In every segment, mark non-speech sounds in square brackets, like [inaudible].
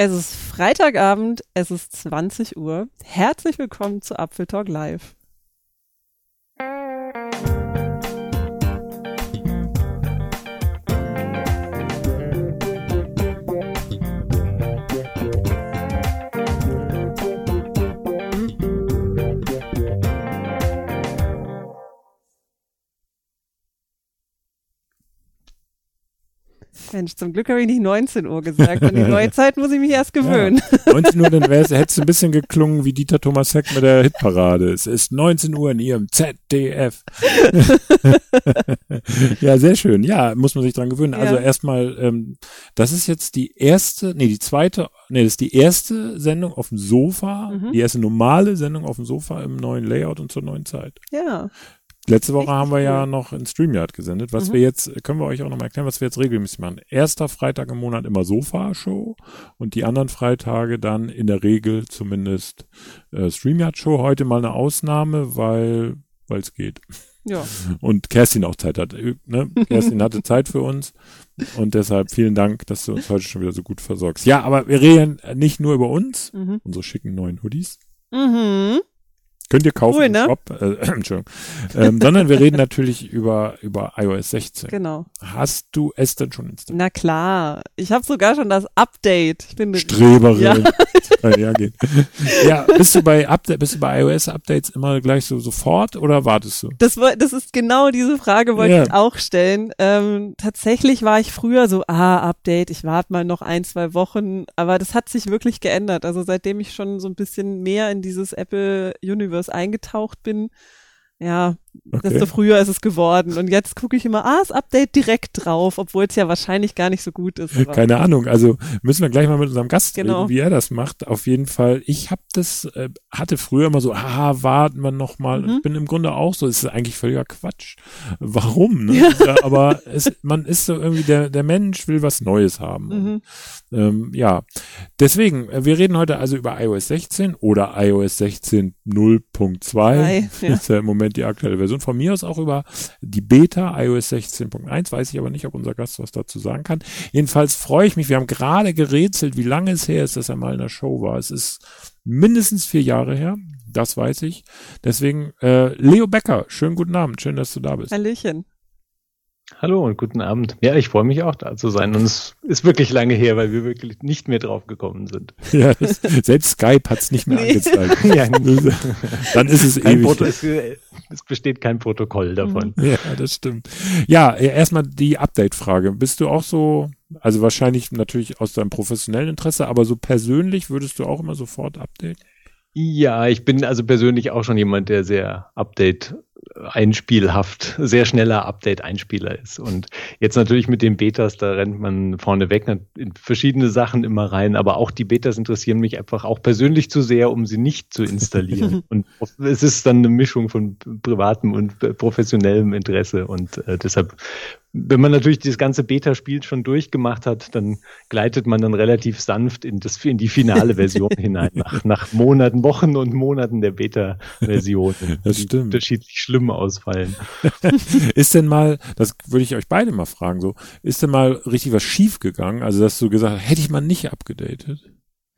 Es ist Freitagabend, es ist 20 Uhr. Herzlich willkommen zu Apfel Talk Live. Mensch, zum Glück habe ich nicht 19 Uhr gesagt. An die [laughs] neue Zeit muss ich mich erst gewöhnen. Ja, 19 Uhr, dann hätte es ein bisschen geklungen wie Dieter Thomas Heck mit der Hitparade. Es ist 19 Uhr in ihrem ZDF. [laughs] ja, sehr schön. Ja, muss man sich dran gewöhnen. Also ja. Also erstmal, ähm, das ist jetzt die erste, nee, die zweite, nee, das ist die erste Sendung auf dem Sofa, mhm. die erste normale Sendung auf dem Sofa im neuen Layout und zur neuen Zeit. Ja. Letzte Woche haben wir ja noch in StreamYard gesendet. Was mhm. wir jetzt, können wir euch auch noch mal erklären, was wir jetzt regelmäßig machen. Erster Freitag im Monat immer Sofa-Show und die anderen Freitage dann in der Regel zumindest äh, StreamYard-Show. Heute mal eine Ausnahme, weil weil es geht. Ja. [laughs] Und Kerstin auch Zeit hat. Ne? Kerstin hatte Zeit für uns und deshalb vielen Dank, dass du uns heute schon wieder so gut versorgst. Ja, aber wir reden nicht nur über uns, mhm. unsere schicken neuen Hoodies. Mhm. Könnt ihr kaufen cool, ne? im Shop. Äh, [clears throat] Entschuldigung. Ähm, sondern wir reden natürlich über, über iOS 16. Genau. Hast du es denn schon installiert? Na klar. Ich habe sogar schon das Update. Ich bin Streberin. Ja. [laughs] ja, geht. ja, bist du bei Update, bist du bei iOS-Updates immer gleich so sofort oder wartest du? Das, das ist genau diese Frage, wollte ja. ich auch stellen. Ähm, tatsächlich war ich früher so, ah, Update, ich warte mal noch ein, zwei Wochen, aber das hat sich wirklich geändert. Also seitdem ich schon so ein bisschen mehr in dieses Apple Universe Universe eingetaucht bin, ja, okay. desto früher ist es geworden. Und jetzt gucke ich immer, ah, das Update direkt drauf, obwohl es ja wahrscheinlich gar nicht so gut ist. Aber. Keine Ahnung. Also müssen wir gleich mal mit unserem Gast genau. reden, wie er das macht. Auf jeden Fall. Ich habe das, äh, hatte früher immer so, ah, warten wir noch mal. Mhm. Ich bin im Grunde auch so. Es ist eigentlich völliger Quatsch. Warum? Ne? Ja. Aber es, man ist so irgendwie der der Mensch will was Neues haben. Mhm. Ähm, ja, deswegen. Äh, wir reden heute also über iOS 16 oder iOS 16 0.2. Ja. [laughs] Ist ja im Moment die aktuelle Version von mir aus auch über die Beta iOS 16.1, weiß ich aber nicht, ob unser Gast was dazu sagen kann. Jedenfalls freue ich mich, wir haben gerade gerätselt, wie lange es her ist, dass er mal in der Show war. Es ist mindestens vier Jahre her, das weiß ich. Deswegen, äh, Leo Becker, schönen guten Abend, schön, dass du da bist. Hallöchen. Hallo und guten Abend. Ja, ich freue mich auch da zu sein. Und es ist wirklich lange her, weil wir wirklich nicht mehr drauf gekommen sind. [laughs] Ja, das, selbst Skype hat es nicht mehr nee. angezeigt. [laughs] ja, Dann ist es kein ewig. Es, es, besteht kein Protokoll davon. Ja, das stimmt. Ja, erstmal die Update-Frage. Bist du auch so, also wahrscheinlich natürlich aus deinem professionellen Interesse, aber so persönlich würdest du auch immer sofort updaten? Ja, ich bin also persönlich auch schon jemand, der sehr Update einspielhaft, sehr schneller Update-Einspieler ist. Und jetzt natürlich mit den Betas, da rennt man vorneweg in verschiedene Sachen immer rein, aber auch die Betas interessieren mich einfach auch persönlich zu sehr, um sie nicht zu installieren. [laughs] und es ist dann eine Mischung von privatem und professionellem Interesse und äh, deshalb wenn man natürlich das ganze Beta-Spiel schon durchgemacht hat, dann gleitet man dann relativ sanft in, das, in die finale Version [laughs] hinein, nach, nach Monaten, Wochen und Monaten der Beta-Version. Das stimmt. Unterschiedlich schlimm ausfallen. [laughs] ist denn mal, das würde ich euch beide mal fragen, so, ist denn mal richtig was schief gegangen? Also, dass du gesagt hast, hätte ich mal nicht abgedatet?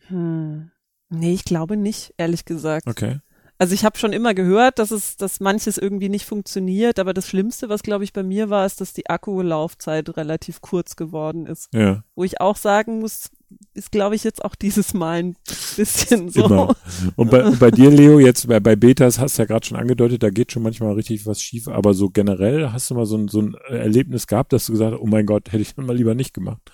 Hm. Nee, ich glaube nicht, ehrlich gesagt. Okay. Also ich habe schon immer gehört, dass es, dass manches irgendwie nicht funktioniert, aber das Schlimmste, was glaube ich bei mir war, ist, dass die Akkulaufzeit relativ kurz geworden ist. Ja. Wo ich auch sagen muss, ist glaube ich jetzt auch dieses Mal ein bisschen so. Immer. Und bei, bei dir, Leo, jetzt bei, bei Betas hast du ja gerade schon angedeutet, da geht schon manchmal richtig was schief, aber so generell hast du mal so ein, so ein Erlebnis gehabt, dass du gesagt hast, oh mein Gott, hätte ich mal lieber nicht gemacht.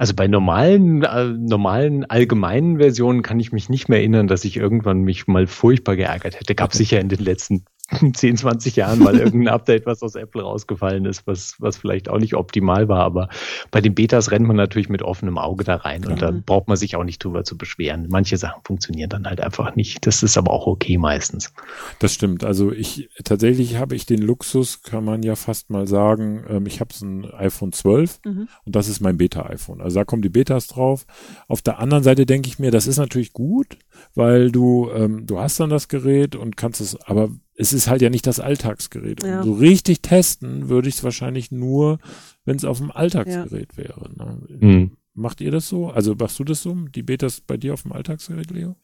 Also bei normalen, äh, normalen allgemeinen Versionen kann ich mich nicht mehr erinnern, dass ich irgendwann mich mal furchtbar geärgert hätte. Gab sicher in den letzten [laughs] 10, 20 Jahren mal irgendein [laughs] Update, was aus Apple rausgefallen ist, was, was vielleicht auch nicht optimal war. Aber bei den Betas rennt man natürlich mit offenem Auge da rein und da braucht man sich auch nicht drüber zu beschweren. Manche Sachen funktionieren dann halt einfach nicht. Das ist aber auch okay meistens. Das stimmt. Also ich, tatsächlich habe ich den Luxus, kann man ja fast mal sagen, ähm, ich habe ein iPhone 12 mhm. und das ist mein Beta-iPhone. Also da kommen die Betas drauf. Auf der anderen Seite denke ich mir, das ist natürlich gut, weil du, ähm, du hast dann das Gerät und kannst es, aber es ist halt ja nicht das Alltagsgerät. Ja. So richtig testen würde ich es wahrscheinlich nur, wenn es auf dem Alltagsgerät ja. wäre. Ne? Mhm. macht ihr das so? Also machst du das so, die Betas bei dir auf dem Alltagsgerät, Leo?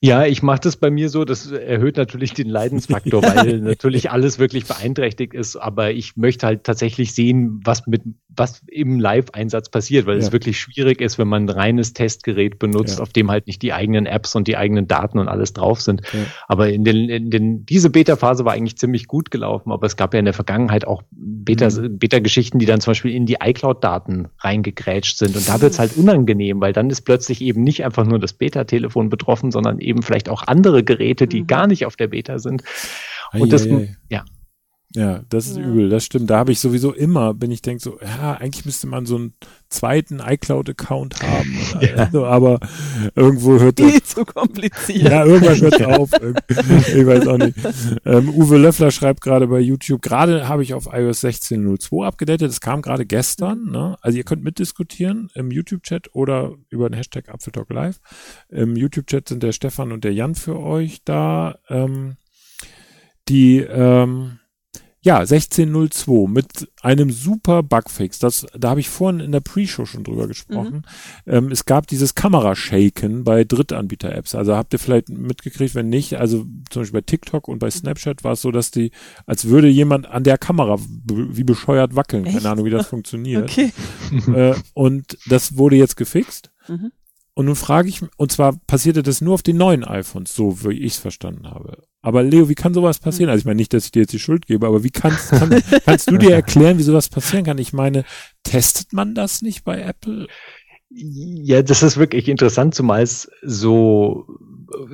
Ja, ich mache das bei mir so, das erhöht natürlich den Leidensfaktor, [laughs] weil natürlich alles wirklich beeinträchtigt ist, aber ich möchte halt tatsächlich sehen, was mit was im Live-Einsatz passiert, weil ja. es wirklich schwierig ist, wenn man ein reines Testgerät benutzt, ja. auf dem halt nicht die eigenen Apps und die eigenen Daten und alles drauf sind. Ja. Aber in den, in den diese Beta-Phase war eigentlich ziemlich gut gelaufen, aber es gab ja in der Vergangenheit auch Beta, mhm. Beta-Geschichten, die dann zum Beispiel in die iCloud-Daten reingegrätscht sind. Und da wird es [laughs] halt unangenehm, weil dann ist plötzlich eben nicht einfach nur das Beta-Telefon betroffen, sondern eben vielleicht auch andere Geräte, die mhm. gar nicht auf der Beta sind. Und das, ja. Ja, das ist ja. übel, das stimmt. Da habe ich sowieso immer, bin ich denke so, ja, eigentlich müsste man so einen zweiten iCloud-Account haben. ja. also, aber irgendwo hört das. Viel zu kompliziert. Ja, irgendwann hört es auf. ich weiß auch nicht. Ähm, Uwe Löffler schreibt gerade bei YouTube, gerade habe ich auf iOS 16.02 abgedatet, das kam gerade gestern. Ne? Also ihr könnt mitdiskutieren im YouTube-Chat oder über den Hashtag Apfeltalk Live. Im YouTube-Chat sind der Stefan und der Jan für euch da. Ähm, die ähm, ja, 1602 mit einem super Bugfix. Das, da habe ich vorhin in der Pre-Show schon drüber gesprochen. Mhm. Ähm, es gab dieses Kamerashaken bei Drittanbieter-Apps. Also habt ihr vielleicht mitgekriegt, wenn nicht, also zum Beispiel bei TikTok und bei Snapchat war es so, dass die, als würde jemand an der Kamera wie bescheuert wackeln. Echt? Keine Ahnung, wie das [laughs] funktioniert. Okay. Äh, und das wurde jetzt gefixt. Mhm. Und nun frage ich, und zwar passierte das nur auf den neuen iPhones, so wie ich es verstanden habe. Aber Leo, wie kann sowas passieren? Hm. Also ich meine nicht, dass ich dir jetzt die Schuld gebe, aber wie kannst, [laughs] kann, kannst du dir [laughs] erklären, wie sowas passieren kann? Ich meine, testet man das nicht bei Apple? Ja, das ist wirklich interessant, zumal es so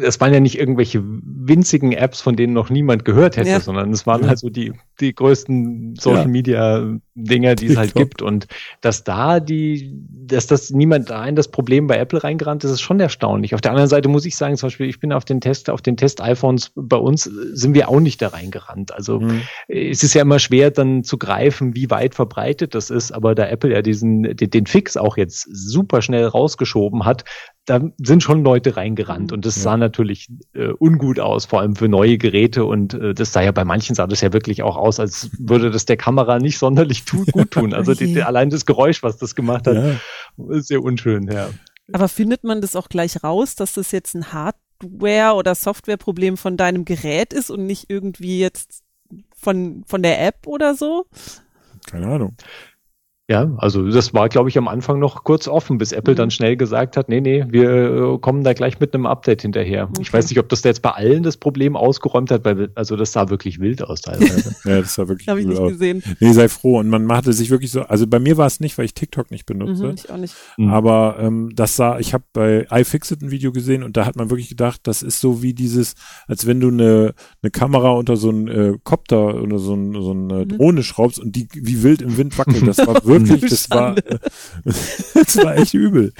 es waren ja nicht irgendwelche winzigen Apps, von denen noch niemand gehört hätte, ja. sondern es waren ja. halt so die, die größten Social Media Dinger, die es halt gibt. Und dass da die, dass das niemand da in das Problem bei Apple reingerannt ist, ist schon erstaunlich. Auf der anderen Seite muss ich sagen, zum Beispiel, ich bin auf den Test, auf den Test-iPhones bei uns sind wir auch nicht da reingerannt. Also mhm. es ist ja immer schwer dann zu greifen, wie weit verbreitet das ist, aber da Apple ja diesen, den, den Fix auch jetzt super schnell rausgeschoben hat, da sind schon Leute reingerannt und das ja. sah natürlich äh, ungut aus, vor allem für neue Geräte und äh, das sah ja bei manchen sah das ja wirklich auch aus, als würde das der Kamera nicht sonderlich tu gut tun. Also die, die, [laughs] allein das Geräusch, was das gemacht hat, ja. ist sehr unschön, ja. Aber findet man das auch gleich raus, dass das jetzt ein Hardware- oder Softwareproblem von deinem Gerät ist und nicht irgendwie jetzt von, von der App oder so? Keine Ahnung. Ja, also das war, glaube ich, am Anfang noch kurz offen, bis Apple mhm. dann schnell gesagt hat, nee, nee, wir äh, kommen da gleich mit einem Update hinterher. Okay. Ich weiß nicht, ob das jetzt bei allen das Problem ausgeräumt hat, weil also das sah wirklich wild aus teilweise. [laughs] ja, das sah wirklich ich nicht aus. gesehen. Nee, sei froh. Und man machte sich wirklich so, also bei mir war es nicht, weil ich TikTok nicht benutze. Mhm, ich auch nicht. Mhm. Aber ähm, das sah, ich habe bei iFixit ein Video gesehen und da hat man wirklich gedacht, das ist so wie dieses, als wenn du eine, eine Kamera unter so einen äh, Kopter oder so, ein, so eine mhm. Drohne schraubst und die wie wild im Wind wackelt. Das war wirklich [laughs] wirklich, das war, [laughs] das war echt übel.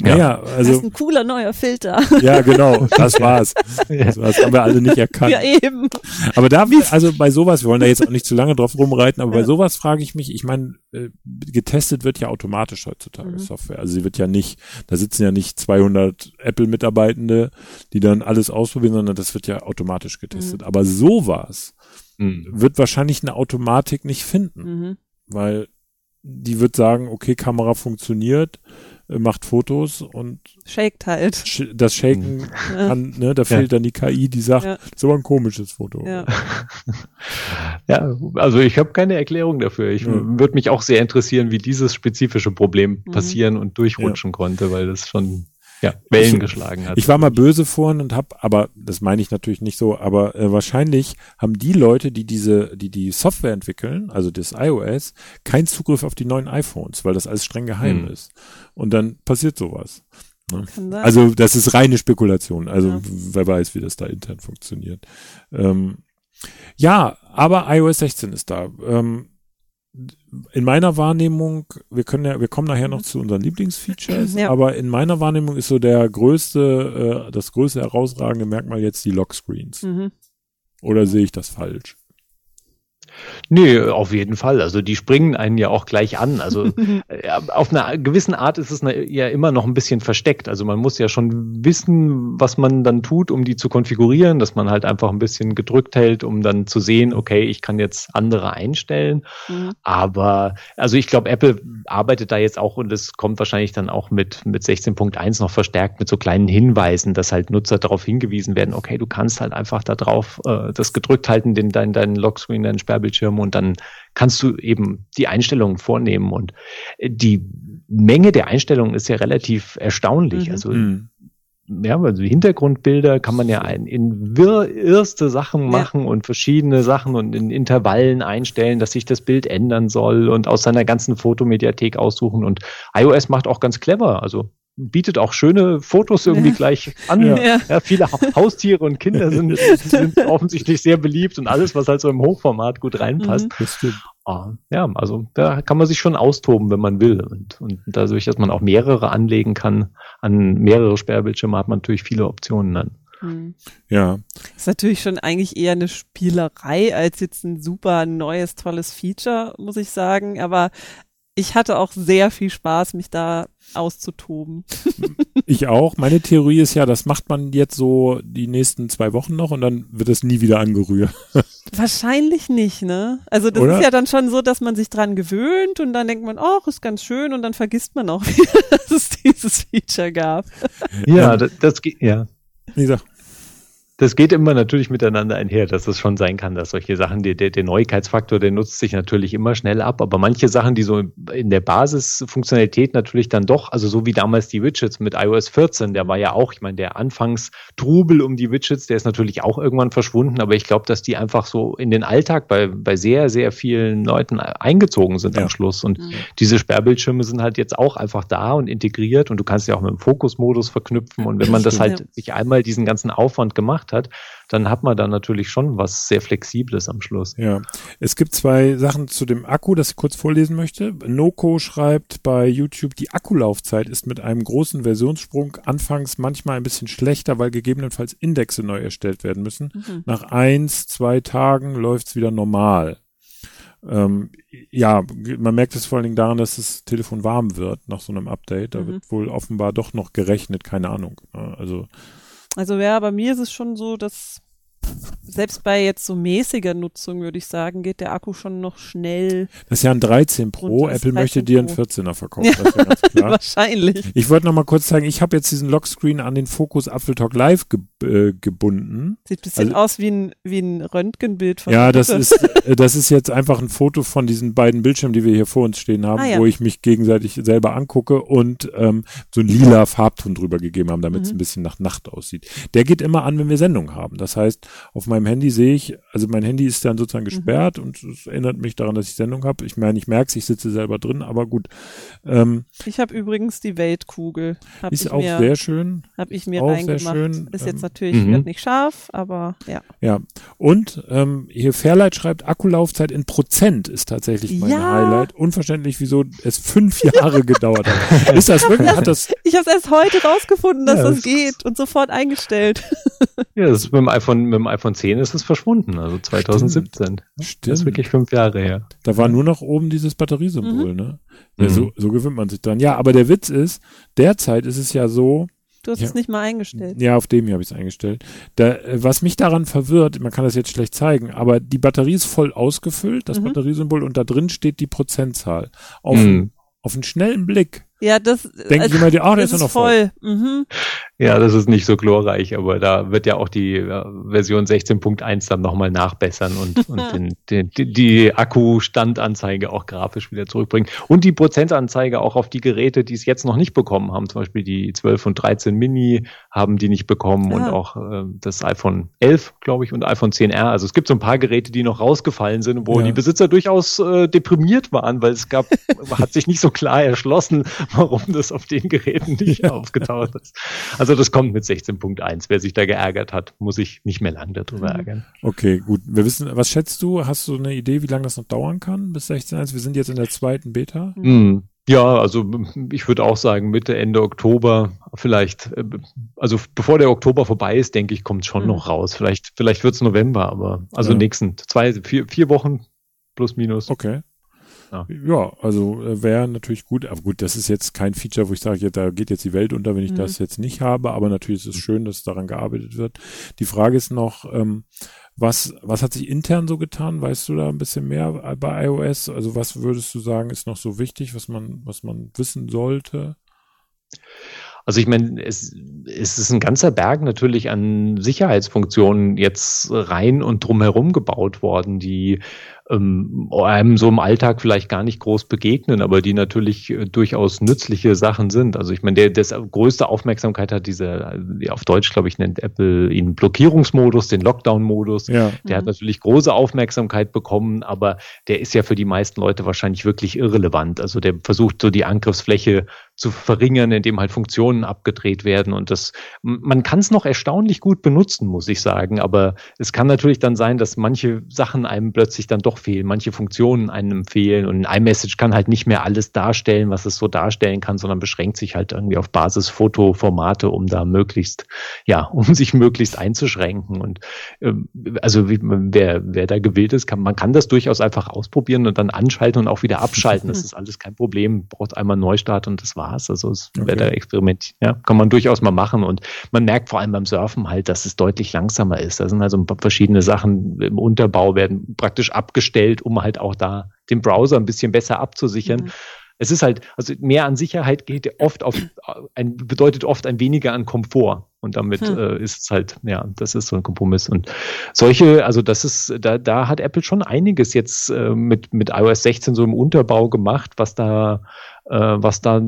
Ja, ja also. Das ist ein cooler neuer Filter. Ja, genau, das war's. Das, war's, haben wir alle nicht erkannt. Ja, eben. Aber da, also bei sowas, wir wollen da jetzt auch nicht zu lange drauf rumreiten, aber ja. bei sowas frage ich mich, ich meine, äh, getestet wird ja automatisch heutzutage mhm. Software. Also sie wird ja nicht, da sitzen ja nicht 200 Apple-Mitarbeitende, die dann alles ausprobieren, sondern das wird ja automatisch getestet. Mhm. Aber sowas mhm. wird wahrscheinlich eine Automatik nicht finden. Mhm. Weil die wird sagen, okay, Kamera funktioniert, äh, macht Fotos und shakt halt. Das Shaken mhm. kann, ne, da fehlt ja. dann die KI, die sagt, ja. das ist aber ein komisches Foto. Ja, [laughs] ja also ich habe keine Erklärung dafür. Ich mhm. würde mich auch sehr interessieren, wie dieses spezifische Problem mhm. passieren und durchrutschen konnte, weil das schon ja, Wellen geschlagen hat. Ich war mal böse vorhin und habe, aber das meine ich natürlich nicht so, aber äh, wahrscheinlich haben die Leute, die diese, die die Software entwickeln, also das iOS, keinen Zugriff auf die neuen iPhones, weil das alles streng geheim hm. ist. Und dann passiert sowas. Ne? Also das ist reine Spekulation. Also ja. wer weiß, wie das da intern funktioniert. Ähm, ja, aber iOS 16 ist da. Ähm, in meiner Wahrnehmung, wir können ja, wir kommen nachher noch zu unseren Lieblingsfeatures, ja. aber in meiner Wahrnehmung ist so der größte, äh, das größte herausragende Merkmal jetzt die Lockscreens. Mhm. Oder sehe ich das falsch? Nee, auf jeden Fall. Also die springen einen ja auch gleich an. Also [laughs] äh, auf einer gewissen Art ist es ja immer noch ein bisschen versteckt. Also man muss ja schon wissen, was man dann tut, um die zu konfigurieren, dass man halt einfach ein bisschen gedrückt hält, um dann zu sehen, okay, ich kann jetzt andere einstellen. Mhm. Aber also ich glaube, Apple arbeitet da jetzt auch und es kommt wahrscheinlich dann auch mit, mit 16.1 noch verstärkt mit so kleinen Hinweisen, dass halt Nutzer darauf hingewiesen werden, okay, du kannst halt einfach da drauf äh, das gedrückt halten, den, dein, dein Lockscreen, deinen Sperrbildschirm und dann kannst du eben die Einstellungen vornehmen. Und die Menge der Einstellungen ist ja relativ erstaunlich. Mhm. Also mhm. ja, also Hintergrundbilder kann man ja ein, in wirr, irrste Sachen machen ja. und verschiedene Sachen und in Intervallen einstellen, dass sich das Bild ändern soll und aus seiner ganzen Fotomediathek aussuchen. Und iOS macht auch ganz clever. Also bietet auch schöne Fotos irgendwie ja. gleich an. Ja. ja. viele Haustiere und Kinder sind, [laughs] sind offensichtlich sehr beliebt und alles, was halt so im Hochformat gut reinpasst. Mhm. Ah, ja, also da kann man sich schon austoben, wenn man will. Und, und dadurch, dass man auch mehrere anlegen kann, an mehrere Sperrbildschirme, hat man natürlich viele Optionen dann. Mhm. Ja. Ist natürlich schon eigentlich eher eine Spielerei als jetzt ein super neues, tolles Feature, muss ich sagen. Aber ich hatte auch sehr viel Spaß, mich da auszutoben. Ich auch. Meine Theorie ist ja, das macht man jetzt so die nächsten zwei Wochen noch und dann wird es nie wieder angerührt. Wahrscheinlich nicht, ne? Also das Oder? ist ja dann schon so, dass man sich dran gewöhnt und dann denkt man, oh, ist ganz schön und dann vergisst man auch [laughs] wieder, dass es dieses Feature gab. Ja, das, das geht, ja. Wie gesagt, das geht immer natürlich miteinander einher, dass es schon sein kann, dass solche Sachen, der, der, der Neuigkeitsfaktor, der nutzt sich natürlich immer schnell ab, aber manche Sachen, die so in der Basisfunktionalität natürlich dann doch, also so wie damals die Widgets mit iOS 14, der war ja auch, ich meine, der Anfangstrubel um die Widgets, der ist natürlich auch irgendwann verschwunden, aber ich glaube, dass die einfach so in den Alltag bei, bei sehr, sehr vielen Leuten eingezogen sind ja. am Schluss. Und mhm. diese Sperrbildschirme sind halt jetzt auch einfach da und integriert. Und du kannst ja auch mit dem Fokusmodus verknüpfen. Und wenn man das halt sich einmal diesen ganzen Aufwand gemacht gemacht hat, dann hat man da natürlich schon was sehr Flexibles am Schluss. Ja, es gibt zwei Sachen zu dem Akku, das ich kurz vorlesen möchte. Noco schreibt bei YouTube, die Akkulaufzeit ist mit einem großen Versionssprung anfangs manchmal ein bisschen schlechter, weil gegebenenfalls Indexe neu erstellt werden müssen. Mhm. Nach eins, zwei Tagen läuft's wieder normal. Ähm, ja, man merkt es vor allen Dingen daran, dass das Telefon warm wird nach so einem Update. Da mhm. wird wohl offenbar doch noch gerechnet, keine Ahnung. Also also ja, bei mir ist es schon so, dass selbst bei jetzt so mäßiger Nutzung, würde ich sagen, geht der Akku schon noch schnell. Das ist ja ein 13 Pro. Apple 13 möchte dir einen 14er verkaufen. Ja, das ist ja ganz [laughs] klar. Wahrscheinlich. Ich wollte noch mal kurz zeigen, ich habe jetzt diesen Lockscreen an den Focus Apple Talk Live ge äh, gebunden. Sieht bisschen also, aus wie ein, wie ein Röntgenbild von Ja, das ist, äh, das ist jetzt einfach ein Foto von diesen beiden Bildschirmen, die wir hier vor uns stehen haben, ah, ja. wo ich mich gegenseitig selber angucke und ähm, so ein lila Farbton drüber gegeben haben, damit es mhm. ein bisschen nach Nacht aussieht. Der geht immer an, wenn wir Sendung haben. Das heißt, auf meinem Handy sehe ich, also mein Handy ist dann sozusagen mhm. gesperrt mhm. und es erinnert mich daran, dass ich Sendung habe. Ich meine, ich merke es, ich sitze selber drin, aber gut. Ähm, ich habe übrigens die Weltkugel. Hab ist auch mir, sehr schön. Habe ich mir auch reingemacht. Sehr schön. Ist jetzt ähm, natürlich mhm. wird nicht scharf, aber ja. Ja. Und ähm, hier Fairlight schreibt, Akkulaufzeit in Prozent ist tatsächlich mein ja. Highlight. Unverständlich, wieso es fünf [laughs] Jahre gedauert hat. Ist das wirklich? Hat das ich habe erst heute rausgefunden, dass ja, das, das geht und sofort eingestellt. [laughs] Ja, das ist mit dem iPhone, mit dem iPhone 10 ist es verschwunden, also 2017. Stimmt. Das ist wirklich fünf Jahre her. Da war nur noch oben dieses Batteriesymbol, mhm. ne? Ja, so, mhm. so gewöhnt man sich dran. Ja, aber der Witz ist, derzeit ist es ja so, Du hast ja. es nicht mal eingestellt. Ja, auf dem hier habe ich es eingestellt. Da, was mich daran verwirrt, man kann das jetzt schlecht zeigen, aber die Batterie ist voll ausgefüllt, das mhm. Batteriesymbol, und da drin steht die Prozentzahl. Auf, mhm. auf einen schnellen Blick ja, das denken also, immer, die, ah, der ist ja noch voll. voll. Mhm. Ja, das ist nicht so glorreich, aber da wird ja auch die äh, Version 16.1 dann nochmal nachbessern und, [laughs] und den, den, die, die Akkustandanzeige auch grafisch wieder zurückbringen. Und die Prozentanzeige auch auf die Geräte, die es jetzt noch nicht bekommen haben. Zum Beispiel die 12 und 13 Mini haben die nicht bekommen ja. und auch äh, das iPhone 11, glaube ich, und iPhone 10R. Also es gibt so ein paar Geräte, die noch rausgefallen sind, wo ja. die Besitzer durchaus äh, deprimiert waren, weil es gab, [laughs] hat sich nicht so klar erschlossen, warum das auf den Geräten [laughs] nicht ja. aufgetaucht ist. Also das kommt mit 16.1. Wer sich da geärgert hat, muss sich nicht mehr lang darüber mhm. ärgern. Okay, gut. Wir wissen, was schätzt du? Hast du eine Idee, wie lange das noch dauern kann bis 16.1? Wir sind jetzt in der zweiten Beta. Mhm. Ja, also ich würde auch sagen, Mitte, Ende Oktober, vielleicht, äh, also bevor der Oktober vorbei ist, denke ich, kommt schon mhm. noch raus. Vielleicht, vielleicht wird's November, aber also ja. nächsten zwei, vier, vier Wochen plus minus. Okay. Ja, ja also äh, wäre natürlich gut, aber gut, das ist jetzt kein Feature, wo ich sage, ja, da geht jetzt die Welt unter, wenn ich mhm. das jetzt nicht habe, aber natürlich ist es schön, dass daran gearbeitet wird. Die Frage ist noch, ähm, was, was hat sich intern so getan? Weißt du da ein bisschen mehr bei iOS? Also was würdest du sagen, ist noch so wichtig, was man, was man wissen sollte? Also ich meine, es, es ist ein ganzer Berg natürlich an Sicherheitsfunktionen jetzt rein und drumherum gebaut worden, die ähm, einem so im Alltag vielleicht gar nicht groß begegnen, aber die natürlich äh, durchaus nützliche Sachen sind. Also ich meine, der das größte Aufmerksamkeit hat diese, äh, auf Deutsch glaube ich nennt Apple ihn Blockierungsmodus, den Lockdown-Modus. Ja. Der mhm. hat natürlich große Aufmerksamkeit bekommen, aber der ist ja für die meisten Leute wahrscheinlich wirklich irrelevant. Also der versucht so die Angriffsfläche zu verringern, indem halt Funktionen abgedreht werden. Und das, man kann es noch erstaunlich gut benutzen, muss ich sagen. Aber es kann natürlich dann sein, dass manche Sachen einem plötzlich dann doch fehlen, manche Funktionen einem fehlen. Und ein iMessage kann halt nicht mehr alles darstellen, was es so darstellen kann, sondern beschränkt sich halt irgendwie auf Basis Fotoformate, um da möglichst, ja, [laughs] um sich möglichst einzuschränken. Und äh, also wie, wer, wer da gewillt ist, kann, man kann das durchaus einfach ausprobieren und dann anschalten und auch wieder abschalten. Das [laughs] ist alles kein Problem. Braucht einmal Neustart und das war war's. Also es okay. Wetter-Experiment, ja, kann man durchaus mal machen. Und man merkt vor allem beim Surfen halt, dass es deutlich langsamer ist. Da sind also verschiedene Sachen im Unterbau werden praktisch abgestellt, um halt auch da den Browser ein bisschen besser abzusichern. Mhm. Es ist halt, also mehr an Sicherheit geht oft auf, ein, bedeutet oft ein weniger an Komfort. Und damit hm. äh, ist es halt, ja, das ist so ein Kompromiss. Und solche, also das ist, da, da hat Apple schon einiges jetzt äh, mit, mit iOS 16 so im Unterbau gemacht, was da äh, was da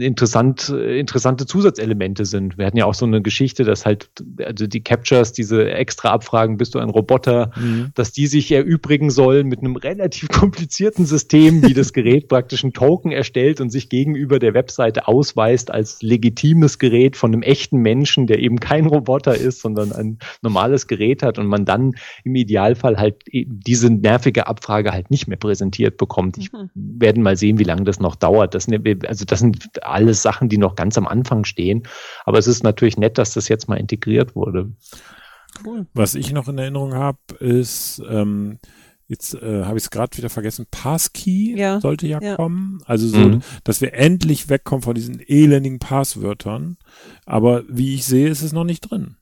interessant, interessante Zusatzelemente sind. Wir hatten ja auch so eine Geschichte, dass halt also die Captures, diese extra Abfragen, bist du ein Roboter, mhm. dass die sich erübrigen sollen mit einem relativ [laughs] komplizierten System, wie das Gerät praktisch einen Token erstellt und sich gegenüber der Webseite ausweist als legitimes Gerät von einem echten Menschen, der eben kein Roboter ist, sondern ein normales Gerät hat und man dann im Idealfall halt diese nervige Abfrage halt nicht mehr präsentiert bekommt. Ich mhm. werden mal sehen, wie lange das noch dauert. Das sind, also das sind alles Sachen, die noch ganz am Anfang stehen. Aber es ist natürlich nett, dass das jetzt mal integriert wurde. Cool. Was ich noch in Erinnerung habe, ist, ähm, jetzt äh, habe ich es gerade wieder vergessen, Passkey ja. sollte ja, ja, kommen. Also so, mhm. dass wir endlich wegkommen von diesen elendigen Passwörtern. Aber wie ich sehe, ist es noch nicht drin.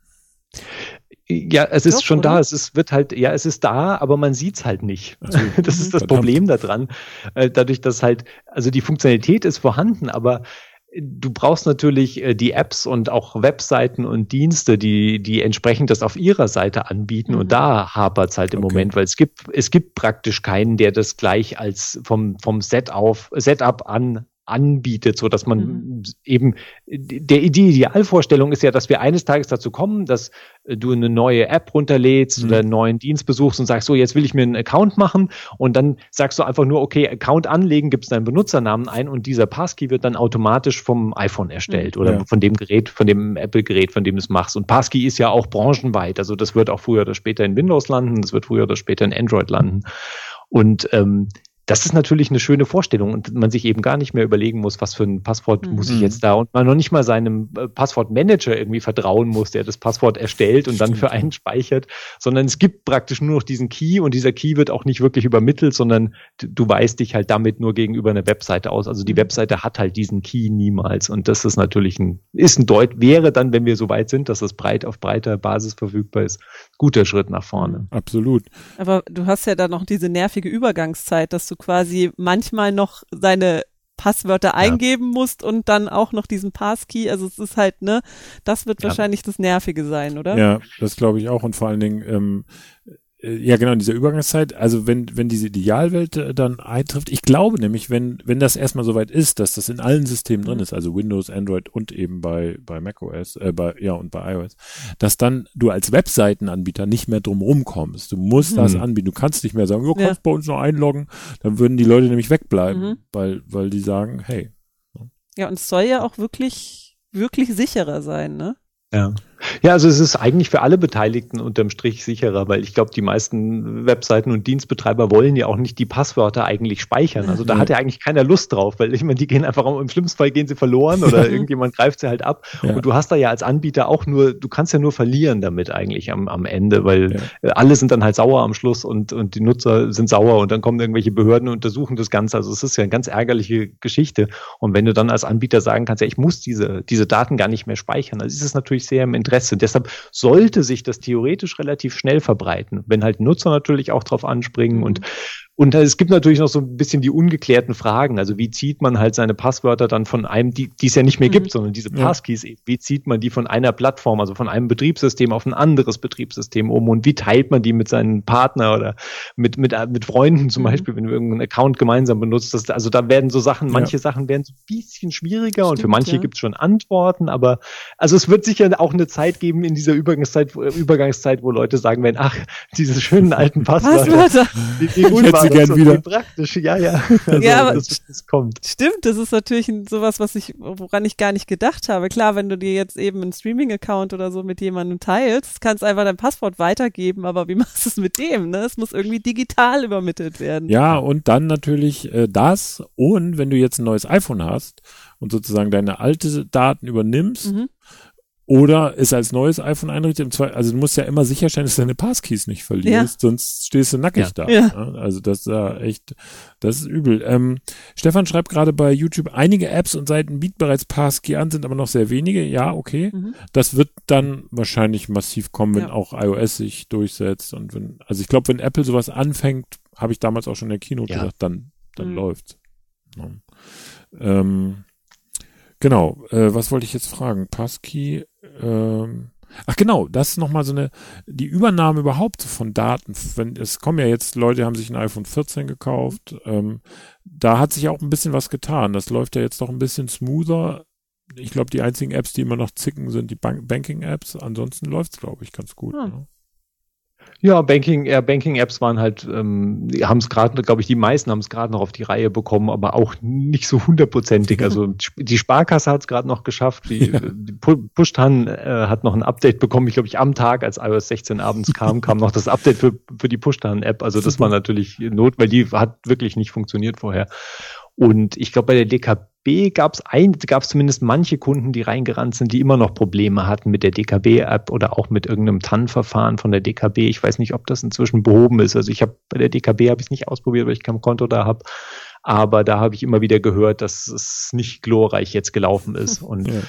Ja, es ist Doch, schon oder? da. Es ist, wird halt, ja, es ist da, aber man sieht's halt nicht. Also, [laughs] das ist das Verdammt. Problem daran. Äh, dadurch, dass halt, also die Funktionalität ist vorhanden, aber du brauchst natürlich äh, die Apps und auch Webseiten und Dienste, die, die entsprechend das auf ihrer Seite anbieten. Mhm. Und da hapert's halt im okay. Moment, weil es gibt, es gibt praktisch keinen, der das gleich als vom, vom Set auf, Setup an anbietet, so dass man mhm. eben der die Idealvorstellung ist ja, dass wir eines Tages dazu kommen, dass du eine neue App runterlädst mhm. oder einen neuen Dienst besuchst und sagst so, jetzt will ich mir einen Account machen und dann sagst du einfach nur, okay, Account anlegen, gibst deinen Benutzernamen ein und dieser Passkey wird dann automatisch vom iPhone erstellt mhm. oder ja. von dem Gerät, von dem Apple-Gerät, von dem du es machst. Und Passkey ist ja auch branchenweit, also das wird auch früher oder später in Windows landen, das wird früher oder später in Android landen. Und ähm, das ist natürlich eine schöne Vorstellung und man sich eben gar nicht mehr überlegen muss, was für ein Passwort mhm. muss ich jetzt da und man noch nicht mal seinem äh, Passwortmanager irgendwie vertrauen muss, der das Passwort erstellt und dann für einen speichert, sondern es gibt praktisch nur noch diesen Key und dieser Key wird auch nicht wirklich übermittelt, sondern du weißt dich halt damit nur gegenüber einer Webseite aus. Also die mhm. Webseite hat halt diesen Key niemals und das ist natürlich ein, ist ein Deut, wäre dann, wenn wir so weit sind, dass das breit auf breiter Basis verfügbar ist, guter Schritt nach vorne. Absolut. Aber du hast ja dann noch diese nervige Übergangszeit, dass du du quasi manchmal noch seine Passwörter ja. eingeben musst und dann auch noch diesen Passkey. Also es ist halt, ne, das wird ja. wahrscheinlich das Nervige sein, oder? Ja, das glaube ich auch. Und vor allen Dingen, ähm, äh, ja, genau, in dieser Übergangszeit, also wenn, wenn diese Idealwelt äh, dann eintrifft, ich glaube nämlich, wenn, wenn das erstmal soweit ist, dass das in allen Systemen drin mhm. ist, also Windows, Android und eben bei, bei macOS, äh, bei, ja, und bei iOS, dass dann du als Webseitenanbieter nicht mehr drumherum kommst. Du musst mhm. das anbieten. Du kannst nicht mehr sagen, du kannst ja. bei uns noch einloggen. Dann würden die Leute nämlich wegbleiben, mhm. weil, weil die sagen, hey. Ja, und es soll ja auch wirklich, wirklich sicherer sein, ne? Ja. Ja, also es ist eigentlich für alle Beteiligten unterm Strich sicherer, weil ich glaube, die meisten Webseiten und Dienstbetreiber wollen ja auch nicht die Passwörter eigentlich speichern. Also da hat ja eigentlich keiner Lust drauf, weil ich meine, die gehen einfach, im schlimmsten Fall gehen sie verloren oder [laughs] irgendjemand greift sie halt ab. Ja. Und du hast da ja als Anbieter auch nur, du kannst ja nur verlieren damit eigentlich am, am Ende, weil ja. alle sind dann halt sauer am Schluss und, und die Nutzer sind sauer und dann kommen irgendwelche Behörden und untersuchen das Ganze. Also es ist ja eine ganz ärgerliche Geschichte. Und wenn du dann als Anbieter sagen kannst, ja, ich muss diese, diese Daten gar nicht mehr speichern, dann ist es natürlich sehr im Interesse. Deshalb sollte sich das theoretisch relativ schnell verbreiten, wenn halt Nutzer natürlich auch drauf anspringen mhm. Und es gibt natürlich noch so ein bisschen die ungeklärten Fragen. Also wie zieht man halt seine Passwörter dann von einem, die, die es ja nicht mehr mhm. gibt, sondern diese Passkeys, ja. wie zieht man die von einer Plattform, also von einem Betriebssystem auf ein anderes Betriebssystem um und wie teilt man die mit seinen Partner oder mit, mit, mit Freunden zum mhm. Beispiel, wenn du irgendeinen Account gemeinsam benutzt. Das, also da werden so Sachen, manche ja. Sachen werden so ein bisschen schwieriger Stimmt, und für manche ja. gibt es schon Antworten, aber also es wird sicher auch eine Zeit geben in dieser Übergangszeit, Übergangszeit, wo Leute sagen werden, ach, diese schönen alten [laughs] Passwörter, Passwörter. Die, die sie gern wieder. Praktisch, ja, ja. [laughs] Also, ja, aber das, das kommt. Stimmt, das ist natürlich sowas, was ich, woran ich gar nicht gedacht habe. Klar, wenn du dir jetzt eben einen Streaming-Account oder so mit jemandem teilst, kannst du einfach dein Passwort weitergeben, aber wie [laughs] machst du es mit dem? Ne? Es muss irgendwie digital übermittelt werden. Ja, und dann natürlich äh, das und wenn du jetzt ein neues iPhone hast und sozusagen deine alte Daten übernimmst, mhm oder es als neues iPhone einrichtet. Also du musst ja immer sicherstellen, dass du deine Passkeys nicht verlierst, ja. sonst stehst du nackig ja. da. Ja. Also das ist ja echt, das ist übel. Ähm, Stefan schreibt gerade bei YouTube, einige Apps und Seiten bieten bereits Passkey an, sind aber noch sehr wenige. Ja, okay. Mhm. Das wird dann wahrscheinlich massiv kommen, wenn auch iOS sich durchsetzt und wenn, also ich glaube, wenn Apple sowas anfängt, habe ich damals auch schon in der Keynote gesagt, dann, dann mhm. läuft's. Ähm, genau, äh, was wollte ich jetzt fragen? Passkey, ähm, Ach genau, das ist nochmal so eine, die Übernahme überhaupt von Daten. Wenn, es kommen ja jetzt Leute, haben sich ein iPhone 14 gekauft. Ähm, da hat sich auch ein bisschen was getan. Das läuft ja jetzt doch ein bisschen smoother. Ich glaube, die einzigen Apps, die immer noch zicken, sind die Bank Banking-Apps. Ansonsten läuft's, glaube ich, ganz gut. Hm. Ne? Ja, Banking, ja, Banking-Apps waren halt, ähm, haben es gerade, glaube ich, die meisten haben es gerade noch auf die Reihe bekommen, aber auch nicht so hundertprozentig. Also [laughs] die Sparkasse hat es gerade noch geschafft, die, ja. die Pushtan äh, hat noch ein Update bekommen. Ich glaube, ich am Tag, als iOS 16 abends kam, kam noch das Update für, für die Pushtan-App. Also das [laughs] war natürlich Not, weil die hat wirklich nicht funktioniert vorher. Und ich glaube, bei der DKB gab es ein, gab es zumindest manche Kunden, die reingerannt sind, die immer noch Probleme hatten mit der DKB-App oder auch mit irgendeinem TAN-Verfahren von der DKB. Ich weiß nicht, ob das inzwischen behoben ist. Also ich habe bei der DKB habe ich es nicht ausprobiert, weil ich kein Konto da habe. Aber da habe ich immer wieder gehört, dass es nicht glorreich jetzt gelaufen ist. [laughs] Und ja.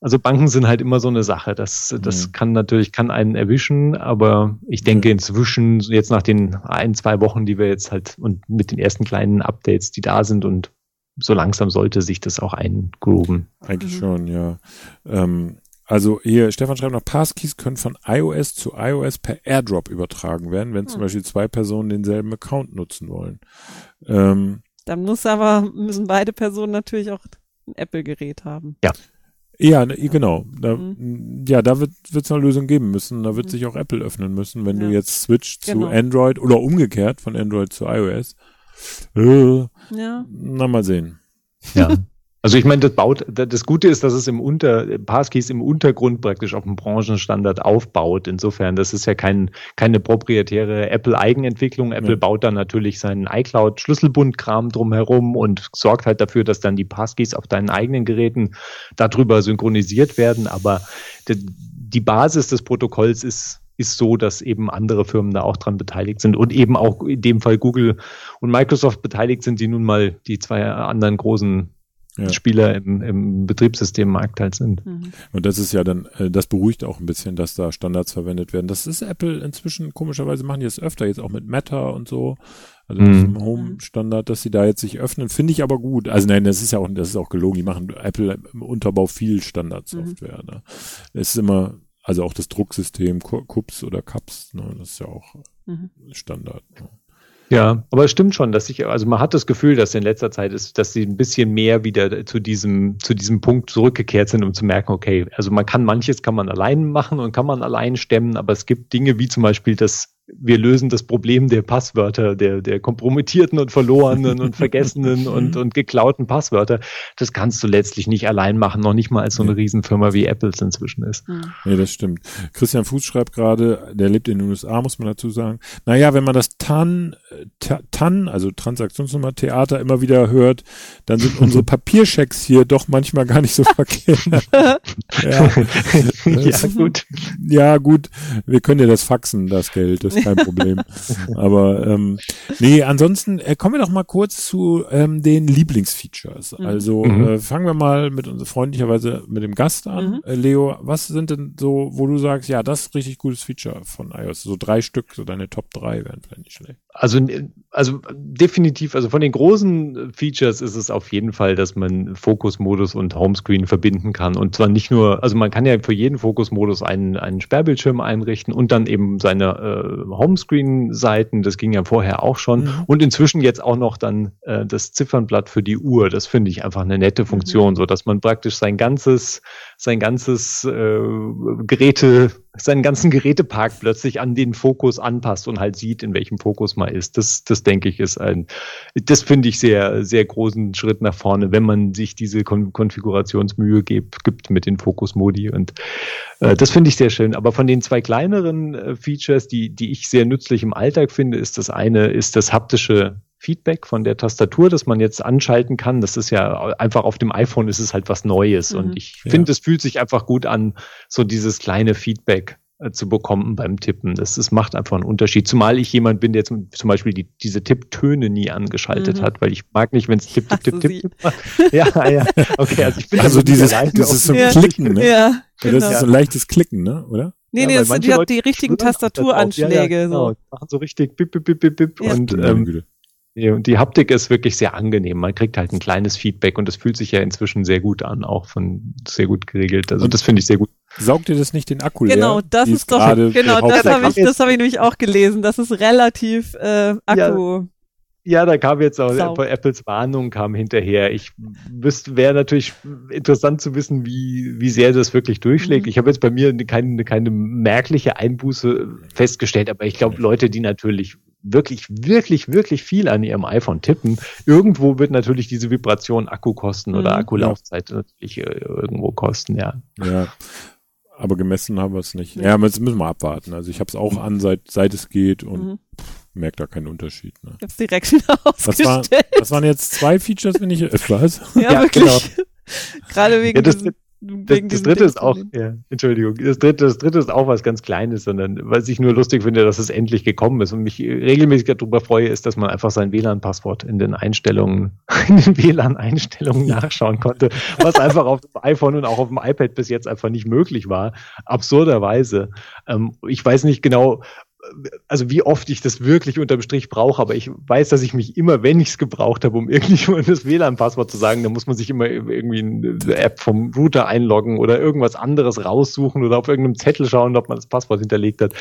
Also Banken sind halt immer so eine Sache. Das, das mhm. kann natürlich, kann einen erwischen, aber ich denke inzwischen, jetzt nach den ein, zwei Wochen, die wir jetzt halt und mit den ersten kleinen Updates, die da sind und so langsam sollte sich das auch eingrooven. Eigentlich mhm. schon, ja. Ähm, also hier, Stefan schreibt noch, Passkeys können von iOS zu iOS per AirDrop übertragen werden, wenn mhm. zum Beispiel zwei Personen denselben Account nutzen wollen. Ähm, Dann muss aber, müssen beide Personen natürlich auch ein Apple-Gerät haben. Ja. Ja, ne, genau. Da, mhm. Ja, da wird es eine Lösung geben müssen. Da wird mhm. sich auch Apple öffnen müssen, wenn ja. du jetzt switcht genau. zu Android oder umgekehrt von Android zu iOS. Äh, ja. Na, mal sehen. Ja. [laughs] Also ich meine, das baut, das Gute ist, dass es im Unter, Passkeys im Untergrund praktisch auf dem Branchenstandard aufbaut. Insofern, das ist ja kein, keine proprietäre Apple-Eigenentwicklung. Apple ja. baut dann natürlich seinen iCloud-Schlüsselbund-Kram drumherum und sorgt halt dafür, dass dann die Passkeys auf deinen eigenen Geräten darüber synchronisiert werden. Aber die Basis des Protokolls ist ist so, dass eben andere Firmen da auch dran beteiligt sind und eben auch in dem Fall Google und Microsoft beteiligt sind, die nun mal die zwei anderen großen ja. Spieler im, im Betriebssystemmarkt halt sind. Mhm. Und das ist ja dann, äh, das beruhigt auch ein bisschen, dass da Standards verwendet werden. Das ist Apple inzwischen, komischerweise machen die es öfter, jetzt auch mit Meta und so. Also mhm. diesem Home-Standard, dass sie da jetzt sich öffnen, finde ich aber gut. Also nein, das ist ja auch, das ist auch gelogen. Die machen Apple im Unterbau viel Standardsoftware. Mhm. Ne? Es ist immer, also auch das Drucksystem, CUPS oder CUPS, ne? das ist ja auch mhm. Standard. Ne? Ja, aber es stimmt schon, dass ich, also man hat das Gefühl, dass in letzter Zeit ist, dass sie ein bisschen mehr wieder zu diesem, zu diesem Punkt zurückgekehrt sind, um zu merken, okay, also man kann manches kann man allein machen und kann man allein stemmen, aber es gibt Dinge wie zum Beispiel das wir lösen das Problem der Passwörter, der, der kompromittierten und verlorenen und [laughs] vergessenen und, und geklauten Passwörter. Das kannst du letztlich nicht allein machen, noch nicht mal als so eine Riesenfirma wie Apple inzwischen ist. Nee, das stimmt. Christian Fuß schreibt gerade, der lebt in den USA, muss man dazu sagen. Naja, wenn man das TAN, TAN, also Transaktionsnummer Theater immer wieder hört, dann sind [laughs] unsere Papierchecks hier doch manchmal gar nicht so verkehrt. [laughs] ja. ja, gut. Ja, gut. Wir können ja das faxen, das Geld. Das kein Problem. [laughs] Aber ähm, nee, ansonsten äh, kommen wir doch mal kurz zu ähm, den Lieblingsfeatures. Mhm. Also mhm. äh, fangen wir mal mit uns freundlicherweise mit dem Gast an. Mhm. Äh, Leo, was sind denn so, wo du sagst, ja, das ist richtig gutes Feature von iOS? So drei Stück, so deine Top drei wären vielleicht nicht schlecht. Also, also definitiv, also von den großen Features ist es auf jeden Fall, dass man Fokusmodus und Homescreen verbinden kann. Und zwar nicht nur, also man kann ja für jeden Fokusmodus einen, einen Sperrbildschirm einrichten und dann eben seine äh, Homescreen-Seiten, das ging ja vorher auch schon. Mhm. Und inzwischen jetzt auch noch dann äh, das Ziffernblatt für die Uhr. Das finde ich einfach eine nette Funktion, mhm. so dass man praktisch sein ganzes, sein ganzes äh, Geräte seinen ganzen Gerätepark plötzlich an den Fokus anpasst und halt sieht, in welchem Fokus man ist. Das, das denke ich, ist ein, das finde ich sehr, sehr großen Schritt nach vorne, wenn man sich diese Kon Konfigurationsmühe gibt, gibt mit den Fokusmodi und äh, das finde ich sehr schön. Aber von den zwei kleineren äh, Features, die, die ich sehr nützlich im Alltag finde, ist das eine, ist das haptische Feedback von der Tastatur, das man jetzt anschalten kann. Das ist ja einfach auf dem iPhone ist es halt was Neues. Mhm. Und ich finde, es fühlt sich einfach gut an, so dieses kleine Feedback äh, zu bekommen beim Tippen. Das, das macht einfach einen Unterschied. Zumal ich jemand bin, der zum, zum Beispiel die, diese Tipptöne nie angeschaltet mhm. hat, weil ich mag nicht, wenn es tipp, tipp, tipp, tipp, tipp Ja, ja. Okay, also ich bin also dieses, das ist so ein ja. Klicken, ne? Ja, genau. Das ist so ein leichtes Klicken, ne? Oder? Nee, ja, nee, das sind ja die richtigen Tastaturanschläge. Ja, ja, genau. so. Machen so richtig bip, bip, bip, bip, bip. Ja. Und ähm, und die Haptik ist wirklich sehr angenehm. Man kriegt halt ein kleines Feedback und das fühlt sich ja inzwischen sehr gut an, auch von sehr gut geregelt. Also und das finde ich sehr gut. Saugt ihr das nicht den Akku genau, leer? Das ist doch, [laughs] genau, das habe ich, das habe ich nämlich auch gelesen. Das ist relativ äh, Akku. Ja. Ja, da kam jetzt auch Sau. Apples Warnung kam hinterher. Ich wüsste, wäre natürlich interessant zu wissen, wie, wie sehr das wirklich durchschlägt. Mhm. Ich habe jetzt bei mir keine, keine merkliche Einbuße festgestellt, aber ich glaube, Leute, die natürlich wirklich, wirklich, wirklich viel an ihrem iPhone tippen, irgendwo wird natürlich diese Vibration Akku kosten oder mhm. Akkulaufzeit natürlich äh, irgendwo kosten, ja. Ja. Aber gemessen haben wir es nicht. Ja, das müssen wir abwarten. Also ich habe es auch an, seit, seit es geht und mhm. merkt da keinen Unterschied. Ne? Ich habe direkt [laughs] wieder ausgestellt. Was, war, das waren jetzt zwei Features, wenn ich äh, was? Ja, ja wirklich. Genau. [laughs] Gerade wegen ja, das, das, das dritte ist auch, ja, Entschuldigung, das dritte, das dritte ist auch was ganz Kleines, sondern was ich nur lustig finde, dass es endlich gekommen ist und mich regelmäßig darüber freue, ist, dass man einfach sein WLAN-Passwort in den Einstellungen, [laughs] in den WLAN-Einstellungen nachschauen konnte, was einfach auf dem iPhone und auch auf dem iPad bis jetzt einfach nicht möglich war. Absurderweise. Ähm, ich weiß nicht genau, also wie oft ich das wirklich unterm Strich brauche, aber ich weiß, dass ich mich immer, wenn ich es gebraucht habe, um [laughs] irgendwie das WLAN-Passwort zu sagen, dann muss man sich immer irgendwie eine App vom Router einloggen oder irgendwas anderes raussuchen oder auf irgendeinem Zettel schauen, ob man das Passwort hinterlegt hat.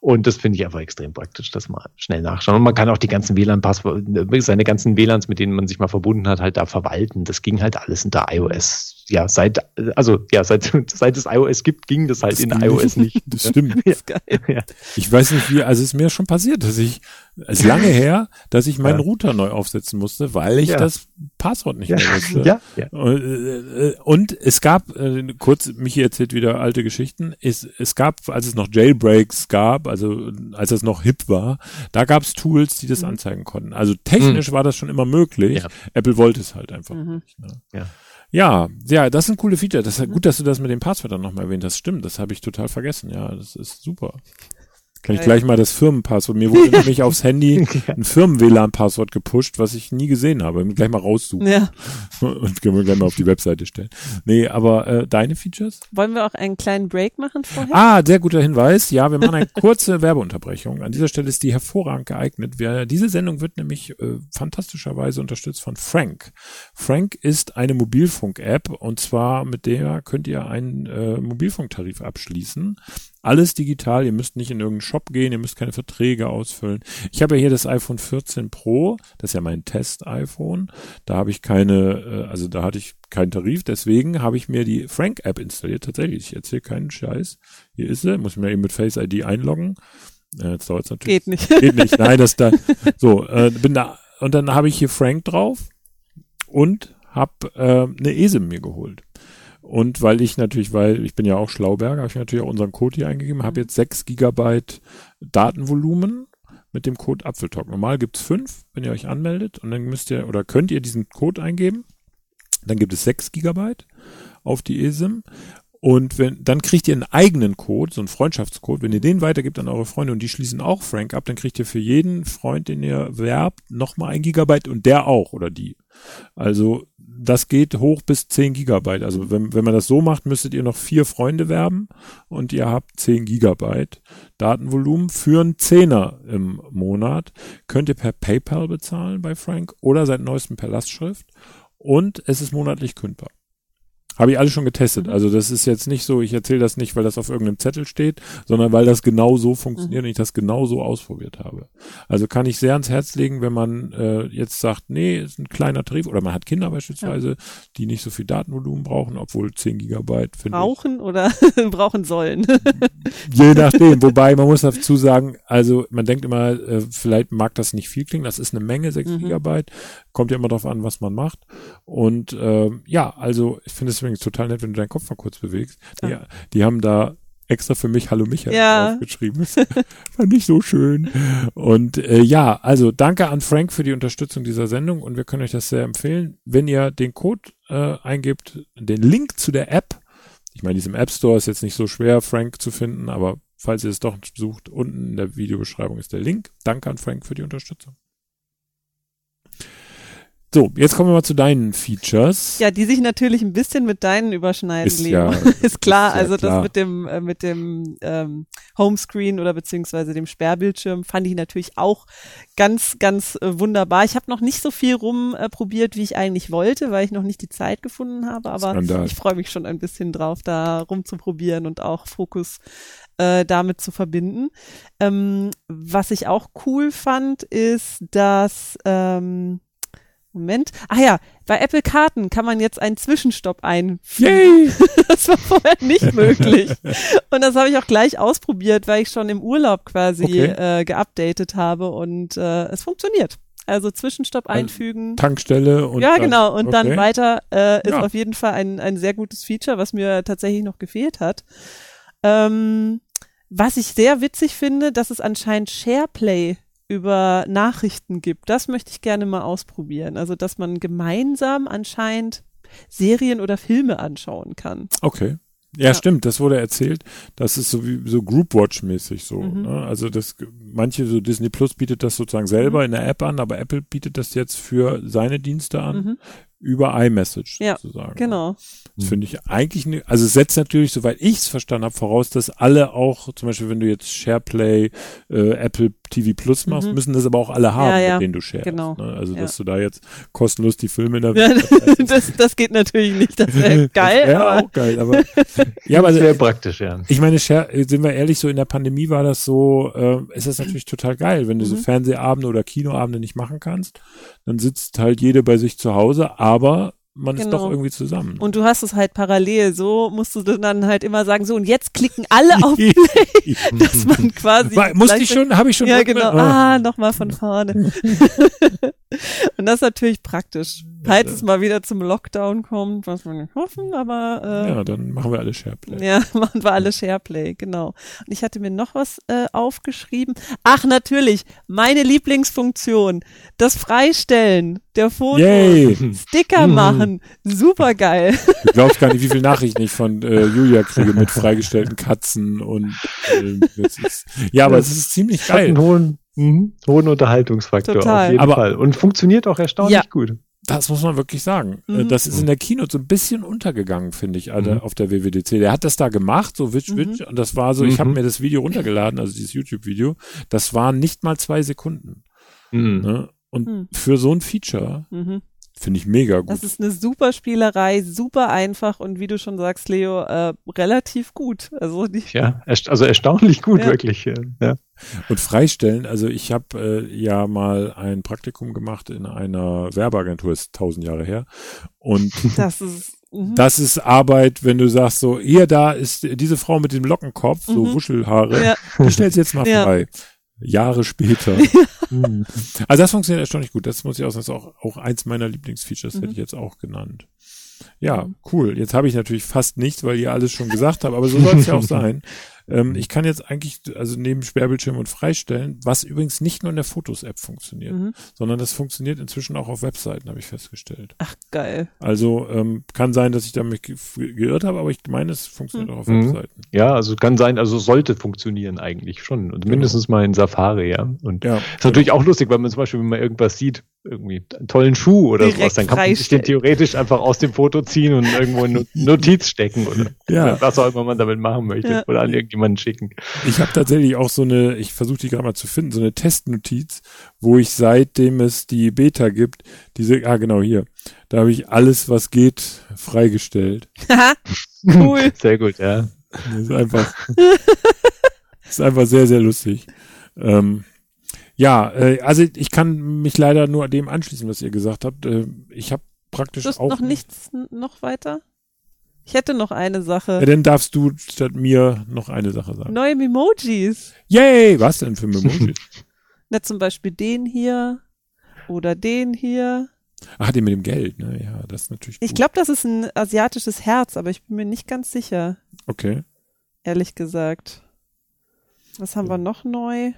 Und das finde ich einfach extrem praktisch, dass man schnell nachschauen. Und man kann auch die ganzen WLAN-Passwörter, seine ganzen WLANs, mit denen man sich mal verbunden hat, halt da verwalten. Das ging halt alles unter iOS ja, seit, also, ja, seit, [laughs] seit es iOS gibt, ging das halt das in iOS [laughs] nicht. Das stimmt. [laughs] Ja. Ja. Ich weiß nicht wie, also es ist mir schon passiert, dass ich, es ist lange her, dass ich meinen ja. Router neu aufsetzen musste, weil ich das Passwort nicht mehr wusste. Ja. Ja. Und, äh, und es gab, äh, kurz, Michi erzählt wieder alte Geschichten, es, es gab, als es noch Jailbreaks gab, also als es noch hip war, da gab es Tools, die das mhm. anzeigen konnten. Also technisch mhm. war das schon immer möglich. Apple wollte es halt einfach mhm. nicht. Ne? Ja. Ja, ja, das sind coole Feature. Das ist gut, dass du das mit den Passwörtern nochmal erwähnt hast. Stimmt, das habe ich total vergessen. Ja, das ist super. Kann ich gleich mal das Firmenpasswort. Mir wurde nämlich aufs Handy [laughs] ein Firmen-WLAN-Passwort gepusht, was ich nie gesehen habe. Gleich mal raussuchen. Ja. Und können wir gleich mal auf die Webseite stellen. Nee, aber äh, deine Features? Wollen wir auch einen kleinen Break machen vorher? Ah, sehr guter Hinweis. Ja, wir machen eine kurze [laughs] Werbeunterbrechung. An dieser Stelle ist die hervorragend geeignet. Wir, diese Sendung wird nämlich äh, fantastischerweise unterstützt von Frank. Frank ist eine Mobilfunk-App und zwar mit der könnt ihr einen äh, Mobilfunktarif abschließen. Alles digital, ihr müsst nicht in irgendeinen Shop gehen, ihr müsst keine Verträge ausfüllen. Ich habe ja hier das iPhone 14 Pro, das ist ja mein Test-iPhone. Da habe ich keine, äh, also da hatte ich keinen Tarif, deswegen habe ich mir die Frank-App installiert. Tatsächlich, ich erzähle keinen Scheiß. Hier ist sie, muss ich mir eben mit Face ID einloggen. Ja, jetzt dauert natürlich. Geht nicht. Geht nicht. [laughs] Nein, das da. So, äh, bin da und dann habe ich hier Frank drauf und habe äh, eine ESIM mir geholt. Und weil ich natürlich, weil ich bin ja auch Schlauberger, habe ich natürlich auch unseren Code hier eingegeben, habe jetzt 6 Gigabyte Datenvolumen mit dem Code Apfeltalk. Normal gibt's fünf, wenn ihr euch anmeldet und dann müsst ihr oder könnt ihr diesen Code eingeben. Dann gibt es 6 Gigabyte auf die eSIM und wenn, dann kriegt ihr einen eigenen Code, so einen Freundschaftscode. Wenn ihr den weitergibt an eure Freunde und die schließen auch Frank ab, dann kriegt ihr für jeden Freund, den ihr werbt, nochmal ein Gigabyte und der auch oder die. Also das geht hoch bis 10 Gigabyte. Also wenn, wenn man das so macht, müsstet ihr noch vier Freunde werben und ihr habt 10 Gigabyte Datenvolumen für einen Zehner im Monat. Könnt ihr per PayPal bezahlen bei Frank oder seit neuestem per Lastschrift und es ist monatlich kündbar. Habe ich alles schon getestet. Mhm. Also das ist jetzt nicht so, ich erzähle das nicht, weil das auf irgendeinem Zettel steht, sondern weil das genau so funktioniert mhm. und ich das genau so ausprobiert habe. Also kann ich sehr ans Herz legen, wenn man äh, jetzt sagt, nee, ist ein kleiner Tarif oder man hat Kinder beispielsweise, ja. die nicht so viel Datenvolumen brauchen, obwohl 10 Gigabyte finde Brauchen ich, oder [laughs] brauchen sollen. [laughs] Je nachdem. Wobei man muss dazu sagen, also man denkt immer, äh, vielleicht mag das nicht viel klingen, das ist eine Menge, 6 mhm. Gigabyte. Kommt ja immer darauf an, was man macht. Und äh, ja, also ich finde es übrigens total nett, wenn du deinen Kopf mal kurz bewegst. Die, ja. die haben da extra für mich Hallo Michael ja. aufgeschrieben. [laughs] fand ich so schön. Und äh, ja, also danke an Frank für die Unterstützung dieser Sendung und wir können euch das sehr empfehlen. Wenn ihr den Code äh, eingebt, den Link zu der App, ich meine, diesem App Store ist jetzt nicht so schwer, Frank zu finden, aber falls ihr es doch sucht, unten in der Videobeschreibung ist der Link. Danke an Frank für die Unterstützung. So, jetzt kommen wir mal zu deinen Features. Ja, die sich natürlich ein bisschen mit deinen überschneiden, ist Leo. Ja, [laughs] ist klar, ist also klar. das mit dem äh, mit dem ähm, Homescreen oder beziehungsweise dem Sperrbildschirm fand ich natürlich auch ganz ganz äh, wunderbar. Ich habe noch nicht so viel rumprobiert, äh, wie ich eigentlich wollte, weil ich noch nicht die Zeit gefunden habe, aber Skandal. ich freue mich schon ein bisschen drauf, da rumzuprobieren und auch Fokus äh, damit zu verbinden. Ähm, was ich auch cool fand, ist, dass ähm, Moment. Ah ja, bei Apple Karten kann man jetzt einen Zwischenstopp einfügen. [laughs] das war vorher nicht möglich. Und das habe ich auch gleich ausprobiert, weil ich schon im Urlaub quasi okay. äh, geupdatet habe und äh, es funktioniert. Also Zwischenstopp also einfügen. Tankstelle und ja genau und okay. dann weiter äh, ist ja. auf jeden Fall ein ein sehr gutes Feature, was mir tatsächlich noch gefehlt hat. Ähm, was ich sehr witzig finde, dass es anscheinend SharePlay über Nachrichten gibt. Das möchte ich gerne mal ausprobieren. Also, dass man gemeinsam anscheinend Serien oder Filme anschauen kann. Okay. Ja, ja, stimmt, das wurde erzählt. Das ist so wie so Groupwatch-mäßig so. Mhm. Ne? Also das manche so Disney Plus bietet das sozusagen selber mhm. in der App an, aber Apple bietet das jetzt für seine Dienste an. Mhm über iMessage ja, sozusagen. Genau. Das finde ich eigentlich, ne, also es setzt natürlich, soweit ich es verstanden habe, voraus, dass alle auch, zum Beispiel wenn du jetzt SharePlay, äh, Apple TV Plus machst, mhm. müssen das aber auch alle haben, ja, ja. mit denen du sharest. Genau. Ne? Also dass du da jetzt kostenlos die Filme in der ja, [laughs] das, das geht natürlich nicht, das wäre [laughs] geil. Das wäre auch geil, aber [laughs] ja, aber sehr praktisch, ja. Ich meine, Share, sind wir ehrlich, so in der Pandemie war das so, äh, ist das natürlich total geil, wenn du mhm. so Fernsehabende oder Kinoabende nicht machen kannst, dann sitzt halt jede bei sich zu Hause, aber man genau. ist doch genau. irgendwie zusammen. Und du hast es halt parallel. So musst du dann halt immer sagen, so und jetzt klicken alle auf [laughs] Play, dass man quasi. War, musste ich schon, habe ich schon. Ja, genau. Oh. Ah, nochmal von vorne. [laughs] [laughs] und das ist natürlich praktisch. Falls ja, es mal wieder zum Lockdown kommt, was wir nicht hoffen, aber äh, Ja, dann machen wir alle Shareplay. Ja, [laughs] machen wir alle Shareplay, genau. Und ich hatte mir noch was äh, aufgeschrieben. Ach, natürlich, meine Lieblingsfunktion, das Freistellen der Fotos, Yay. Sticker mhm. machen, super geil. Du glaubst gar nicht, wie viele Nachrichten ich von äh, Julia kriege mit freigestellten Katzen und äh, ist, ja, aber es ist ziemlich geil. Hat einen hohen, mhm, hohen Unterhaltungsfaktor Total. auf jeden aber, Fall und funktioniert auch erstaunlich ja. gut. Das muss man wirklich sagen. Äh, mhm. Das ist in der Kino so ein bisschen untergegangen, finde ich, also mhm. auf der WWDC. Der hat das da gemacht, so witsch, witsch, mhm. und das war so, ich habe mhm. mir das Video runtergeladen, also dieses YouTube-Video, das waren nicht mal zwei Sekunden. Mhm. Ne? Und mhm. für so ein Feature Finde ich mega gut. Das ist eine super Spielerei, super einfach und wie du schon sagst, Leo, äh, relativ gut. Also die ja, also erstaunlich gut, ja. wirklich. Ja. Und freistellen, also ich habe äh, ja mal ein Praktikum gemacht in einer Werbeagentur, ist tausend Jahre her. Und [laughs] das ist mhm. das ist Arbeit, wenn du sagst so, hier da ist diese Frau mit dem Lockenkopf, so mhm. Wuschelhaare, ja. die stellst jetzt mal ja. Jahre später. [laughs] Mhm. also das funktioniert erstaunlich gut. Das muss ich auch sagen, ist auch, auch eins meiner Lieblingsfeatures, mhm. hätte ich jetzt auch genannt. Ja, cool. Jetzt habe ich natürlich fast nichts, weil ihr alles schon gesagt habt, aber so soll es ja auch [laughs] sein. Ähm, ich kann jetzt eigentlich, also neben Sperrbildschirm und Freistellen, was übrigens nicht nur in der Fotos-App funktioniert, mhm. sondern das funktioniert inzwischen auch auf Webseiten, habe ich festgestellt. Ach, geil. Also ähm, kann sein, dass ich damit ge geirrt habe, aber ich meine, es funktioniert mhm. auch auf mhm. Webseiten. Ja, also kann sein, also sollte funktionieren eigentlich schon. Und mindestens genau. mal in Safari, ja. Und ja, ist genau. natürlich auch lustig, weil man zum Beispiel, wenn man irgendwas sieht, irgendwie einen tollen Schuh oder Direkt sowas, dann kann man sich den theoretisch einfach aus dem Foto ziehen und irgendwo eine [laughs] Notiz stecken oder ja. was auch immer man damit machen möchte ja. oder an irgendjemanden schicken. Ich habe tatsächlich auch so eine, ich versuche die gerade mal zu finden, so eine Testnotiz, wo ich seitdem es die Beta gibt, diese, ah genau hier, da habe ich alles, was geht, freigestellt. cool. [laughs] Sehr gut, ja. Das ist einfach, das [laughs] ist einfach sehr, sehr lustig. Ähm, ja, äh, also ich kann mich leider nur dem anschließen, was ihr gesagt habt. Äh, ich habe praktisch du auch noch nichts noch weiter. Ich hätte noch eine Sache. Ja, dann darfst du statt mir noch eine Sache sagen. Neue Memojis. Yay! Was denn für Memojis? [laughs] Na, zum Beispiel den hier oder den hier. Ach, den mit dem Geld, ne? Ja, das ist natürlich. Ich glaube, das ist ein asiatisches Herz, aber ich bin mir nicht ganz sicher. Okay. Ehrlich gesagt. Was haben wir noch neu?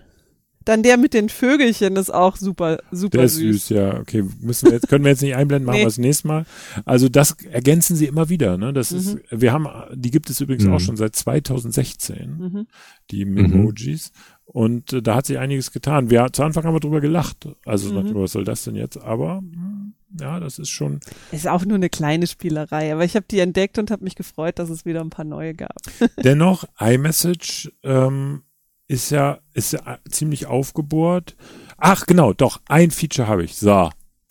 Dann der mit den Vögelchen ist auch super, super der süß. Der ist süß, ja. Okay, müssen wir jetzt, können wir jetzt nicht einblenden, machen nee. wir das nächste Mal. Also das ergänzen sie immer wieder, ne? Das mhm. ist, wir haben, die gibt es übrigens mhm. auch schon seit 2016, mhm. die Memojis. Und äh, da hat sich einiges getan. Wir, zu Anfang haben wir drüber gelacht. Also, mhm. was soll das denn jetzt? Aber, hm, ja, das ist schon. Ist auch nur eine kleine Spielerei, aber ich habe die entdeckt und habe mich gefreut, dass es wieder ein paar neue gab. Dennoch, iMessage ähm, ist ja, ist ja ziemlich aufgebohrt. Ach, genau, doch, ein Feature habe ich. So.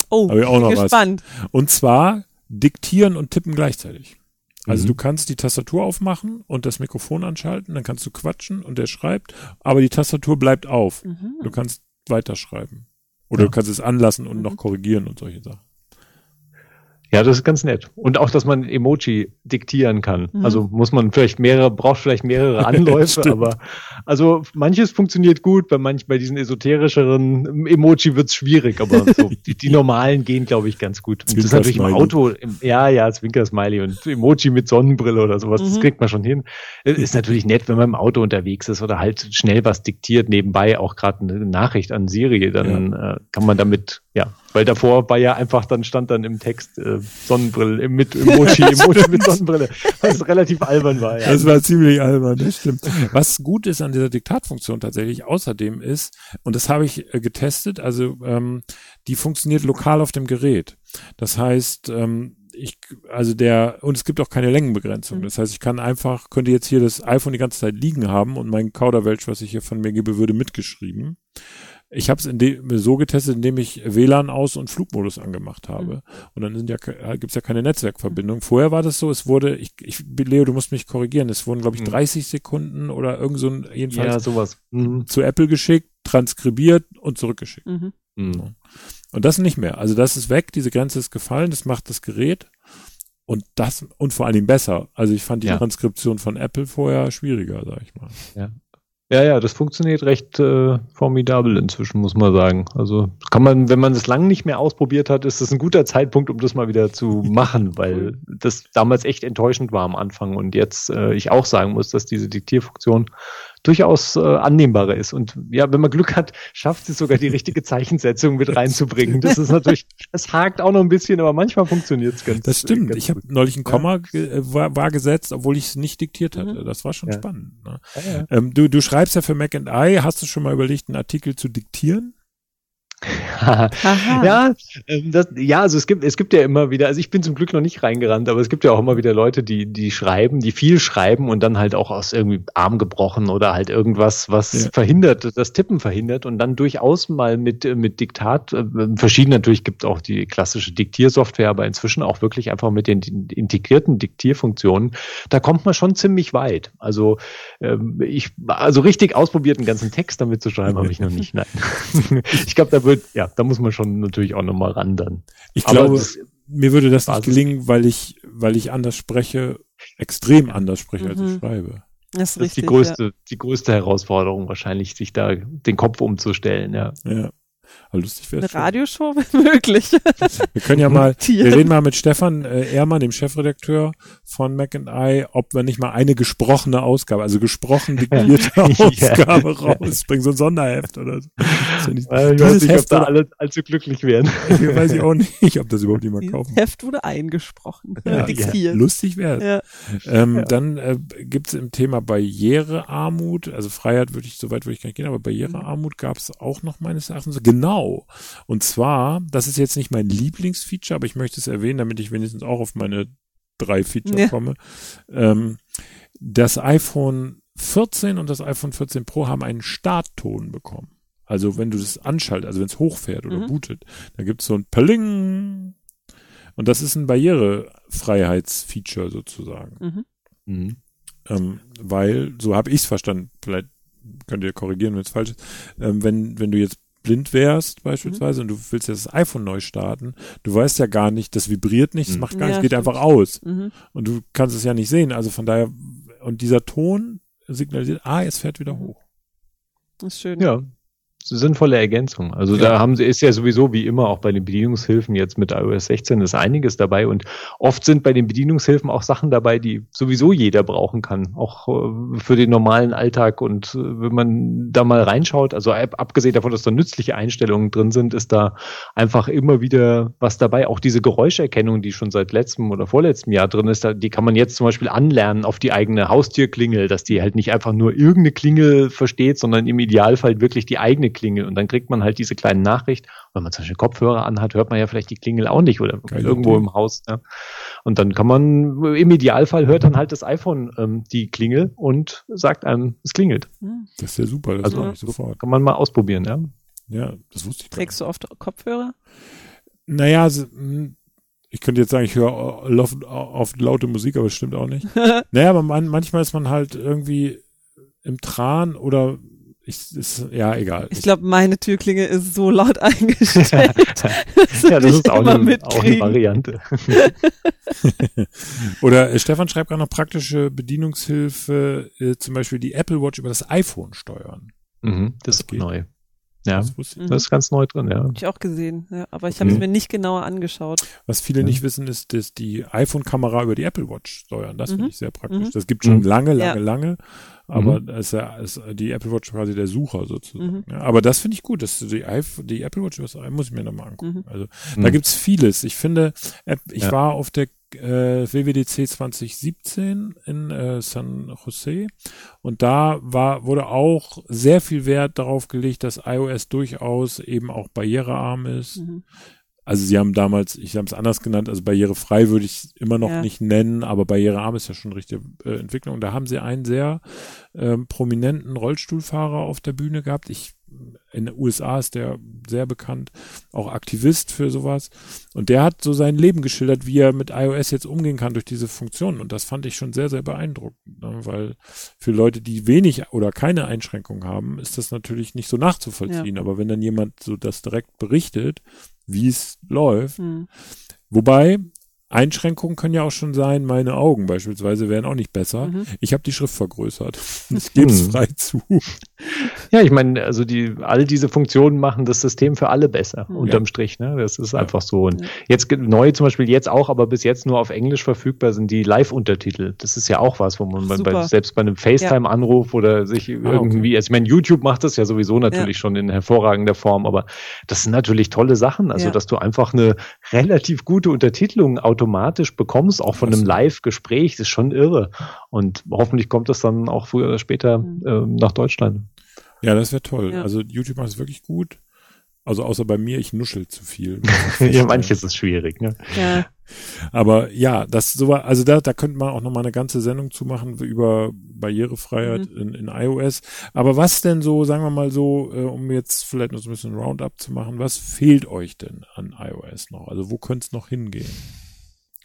Oh, hab ich auch noch gespannt. Was. Und zwar diktieren und tippen gleichzeitig. Also mhm. du kannst die Tastatur aufmachen und das Mikrofon anschalten, dann kannst du quatschen und der schreibt, aber die Tastatur bleibt auf. Mhm. Du kannst weiterschreiben. Oder ja. du kannst es anlassen und mhm. noch korrigieren und solche Sachen. Ja, das ist ganz nett. Und auch, dass man Emoji diktieren kann. Mhm. Also muss man vielleicht mehrere, braucht vielleicht mehrere [laughs] Anläufe, aber also manches funktioniert gut, bei manch, bei diesen esoterischeren Emoji wird's schwierig, aber so, [laughs] die, die normalen gehen, glaube ich, ganz gut. Und das ist natürlich im Auto, im, ja, ja, Zwinker-Smiley und Emoji mit Sonnenbrille oder sowas, mhm. das kriegt man schon hin. Ist natürlich nett, wenn man im Auto unterwegs ist oder halt schnell was diktiert, nebenbei auch gerade eine Nachricht an Siri, dann ja. äh, kann man damit ja, weil davor war ja einfach, dann stand dann im Text äh, Sonnenbrille mit Emoji, [laughs] Emoji mit Sonnenbrille, was relativ albern war. Ja. Das war ziemlich albern, das stimmt. Was gut ist an dieser Diktatfunktion tatsächlich außerdem ist, und das habe ich äh, getestet, also ähm, die funktioniert lokal auf dem Gerät. Das heißt, ähm, ich, also der, und es gibt auch keine Längenbegrenzung. Mhm. Das heißt, ich kann einfach, könnte jetzt hier das iPhone die ganze Zeit liegen haben und mein Kauderwelsch, was ich hier von mir gebe, würde mitgeschrieben. Ich habe es so getestet, indem ich WLAN aus und Flugmodus angemacht habe. Mhm. Und dann sind ja, gibt's ja keine Netzwerkverbindung. Vorher war das so, es wurde, ich, ich Leo, du musst mich korrigieren, es wurden, glaube ich, 30 mhm. Sekunden oder irgend so ein, jedenfalls ja, sowas. Mhm. zu Apple geschickt, transkribiert und zurückgeschickt. Mhm. Mhm. Und das nicht mehr. Also das ist weg, diese Grenze ist gefallen, das macht das Gerät. Und das, und vor allen Dingen besser. Also ich fand die ja. Transkription von Apple vorher schwieriger, sag ich mal. Ja. Ja, ja, das funktioniert recht äh, formidabel inzwischen, muss man sagen. Also kann man, wenn man es lang nicht mehr ausprobiert hat, ist das ein guter Zeitpunkt, um das mal wieder zu machen, weil das damals echt enttäuschend war am Anfang und jetzt äh, ich auch sagen muss, dass diese Diktierfunktion durchaus äh, annehmbarer ist. Und ja, wenn man Glück hat, schafft es sogar die richtige Zeichensetzung mit reinzubringen. Das ist [laughs] natürlich, das hakt auch noch ein bisschen, aber manchmal funktioniert es ganz Das stimmt. Ganz ich habe neulich ein Komma ja. Äh, war, war gesetzt, obwohl ich es nicht diktiert hatte. Mhm. Das war schon ja. spannend. Ne? Ja, ähm, du, du schreibst ja für Mac and I. Hast du schon mal überlegt, einen Artikel zu diktieren? [laughs] ja, ähm, das, ja, also es gibt, es gibt ja immer wieder, also ich bin zum Glück noch nicht reingerannt, aber es gibt ja auch immer wieder Leute, die, die schreiben, die viel schreiben und dann halt auch aus irgendwie Arm gebrochen oder halt irgendwas, was ja. verhindert, das Tippen verhindert und dann durchaus mal mit, mit Diktat, äh, verschieden natürlich gibt auch die klassische Diktiersoftware, aber inzwischen auch wirklich einfach mit den integrierten Diktierfunktionen, da kommt man schon ziemlich weit. Also ähm, ich, also richtig ausprobiert, einen ganzen Text damit zu schreiben, habe ich noch nicht. Nein. [laughs] ich glaube, da wird, ja, da muss man schon natürlich auch nochmal ran dann. Ich Aber glaube, das, mir würde das nicht gelingen, weil ich, weil ich anders spreche, extrem anders spreche, als ich mhm. schreibe. Das ist, das richtig, ist die größte, ja. die größte Herausforderung wahrscheinlich, sich da den Kopf umzustellen, ja. Ja. Aber lustig wäre Eine Radioshow wäre [laughs] möglich. Wir können ja mal, wir reden mal mit Stefan äh, Ehrmann, dem Chefredakteur von Mac and I, ob wir nicht mal eine gesprochene Ausgabe, also gesprochen diktierte [laughs] Ausgabe ja. rausbringen, so ein Sonderheft oder so. Ich, ich weiß nicht, ob da alle allzu glücklich werden. Ich weiß ich auch nicht, ob das überhaupt jemand kaufen Das Heft wurde eingesprochen, ja, ja. Lustig wäre ja. ähm, Dann äh, gibt es im Thema Barrierearmut, also Freiheit würde ich, soweit würde ich gar nicht gehen, aber Barrierearmut gab es auch noch meines Erachtens. Genau. Und zwar, das ist jetzt nicht mein Lieblingsfeature, aber ich möchte es erwähnen, damit ich wenigstens auch auf meine drei Feature ja. komme. Ähm, das iPhone 14 und das iPhone 14 Pro haben einen Startton bekommen. Also wenn du das anschaltest, also wenn es hochfährt oder mhm. bootet, da gibt es so ein Paling. Und das ist ein Barrierefreiheitsfeature sozusagen. Mhm. Mhm. Ähm, weil, so habe ich es verstanden, vielleicht könnt ihr korrigieren, wenn es falsch ist, ähm, wenn, wenn du jetzt blind wärst beispielsweise mhm. und du willst jetzt das iPhone neu starten, du weißt ja gar nicht, das vibriert nicht, das mhm. macht gar ja, nichts, geht einfach aus. Mhm. Und du kannst es ja nicht sehen. Also von daher, und dieser Ton signalisiert, ah, es fährt wieder hoch. Das ist schön. Ja, sinnvolle Ergänzung. Also ja. da haben sie, ist ja sowieso wie immer auch bei den Bedienungshilfen jetzt mit iOS 16 ist einiges dabei und oft sind bei den Bedienungshilfen auch Sachen dabei, die sowieso jeder brauchen kann, auch äh, für den normalen Alltag und äh, wenn man da mal reinschaut, also abgesehen davon, dass da nützliche Einstellungen drin sind, ist da einfach immer wieder was dabei. Auch diese Geräuscherkennung, die schon seit letztem oder vorletztem Jahr drin ist, die kann man jetzt zum Beispiel anlernen auf die eigene Haustierklingel, dass die halt nicht einfach nur irgendeine Klingel versteht, sondern im Idealfall wirklich die eigene Klingel. Und dann kriegt man halt diese kleinen Nachricht. Wenn man zum Beispiel Kopfhörer anhat, hört man ja vielleicht die Klingel auch nicht oder Keine irgendwo Idee. im Haus. Ja. Und dann kann man, im Idealfall hört dann halt das iPhone ähm, die Klingel und sagt einem, es klingelt. Das ist ja super. Das also sofort. kann man mal ausprobieren, ja. Ja, das wusste ich. Trägst du oft Kopfhörer? Naja, also, ich könnte jetzt sagen, ich höre oft laute Musik, aber es stimmt auch nicht. [laughs] naja, aber man, manchmal ist man halt irgendwie im Tran oder ich, ist, ja, egal. Ich glaube, meine Türklinge ist so laut [laughs] eingestellt. [laughs] ja, das ist auch eine, auch eine, Variante. [laughs] Oder äh, Stefan schreibt gerade noch praktische Bedienungshilfe, äh, zum Beispiel die Apple Watch über das iPhone steuern. Mhm, das, das ist geht. neu. Ja, das, das, ist ganz neu drin, ja. Hab ich auch gesehen, ja, aber ich habe es mhm. mir nicht genauer angeschaut. Was viele ja. nicht wissen, ist, dass die iPhone-Kamera über die Apple Watch steuern. Das mhm. finde ich sehr praktisch. Mhm. Das gibt schon mhm. lange, lange, ja. lange. Aber mhm. ist ja ist die Apple Watch quasi der Sucher sozusagen. Mhm. Ja, aber das finde ich gut, dass die, die Apple Watch, was muss ich mir nochmal angucken. Mhm. Also da mhm. gibt's vieles. Ich finde, ich ja. war auf der äh, WWDC 2017 in äh, San Jose und da war wurde auch sehr viel Wert darauf gelegt, dass iOS durchaus eben auch barrierearm ist. Mhm also sie haben damals, ich habe es anders genannt, also barrierefrei würde ich es immer noch ja. nicht nennen, aber barrierearm ist ja schon richtige äh, Entwicklung. Und da haben sie einen sehr ähm, prominenten Rollstuhlfahrer auf der Bühne gehabt. Ich in den USA ist der sehr bekannt, auch Aktivist für sowas. Und der hat so sein Leben geschildert, wie er mit iOS jetzt umgehen kann durch diese Funktionen. Und das fand ich schon sehr, sehr beeindruckend, ne? weil für Leute, die wenig oder keine Einschränkungen haben, ist das natürlich nicht so nachzuvollziehen. Ja. Aber wenn dann jemand so das direkt berichtet, wie es läuft. Mhm. Wobei, Einschränkungen können ja auch schon sein, meine Augen beispielsweise wären auch nicht besser. Mhm. Ich habe die Schrift vergrößert. Ich gebe es frei zu. Ja, ich meine, also die all diese Funktionen machen das System für alle besser, mhm. unterm Strich. Ne? Das ist ja. einfach so. Und ja. jetzt neu zum Beispiel jetzt auch, aber bis jetzt nur auf Englisch verfügbar sind die Live-Untertitel. Das ist ja auch was, wo man bei, selbst bei einem FaceTime-Anruf oder sich ah, irgendwie, okay. also ich meine, YouTube macht das ja sowieso natürlich schon in hervorragender Form, aber das sind natürlich tolle Sachen. Also, dass du einfach eine relativ gute Untertitelung automatisch bekommst, auch von einem Live-Gespräch, das ist schon irre. Und hoffentlich kommt das dann auch früher oder später mhm. äh, nach Deutschland. Ja, das wäre toll. Ja. Also YouTube macht es wirklich gut. Also außer bei mir, ich nuschel zu viel. [laughs] ja, manches ist schwierig, ne? Ja. Aber ja, das so war, also da, da könnte man auch noch mal eine ganze Sendung zu machen über Barrierefreiheit mhm. in, in iOS. Aber was denn so, sagen wir mal so, äh, um jetzt vielleicht noch so ein bisschen Roundup zu machen, was fehlt euch denn an iOS noch? Also wo könnte es noch hingehen?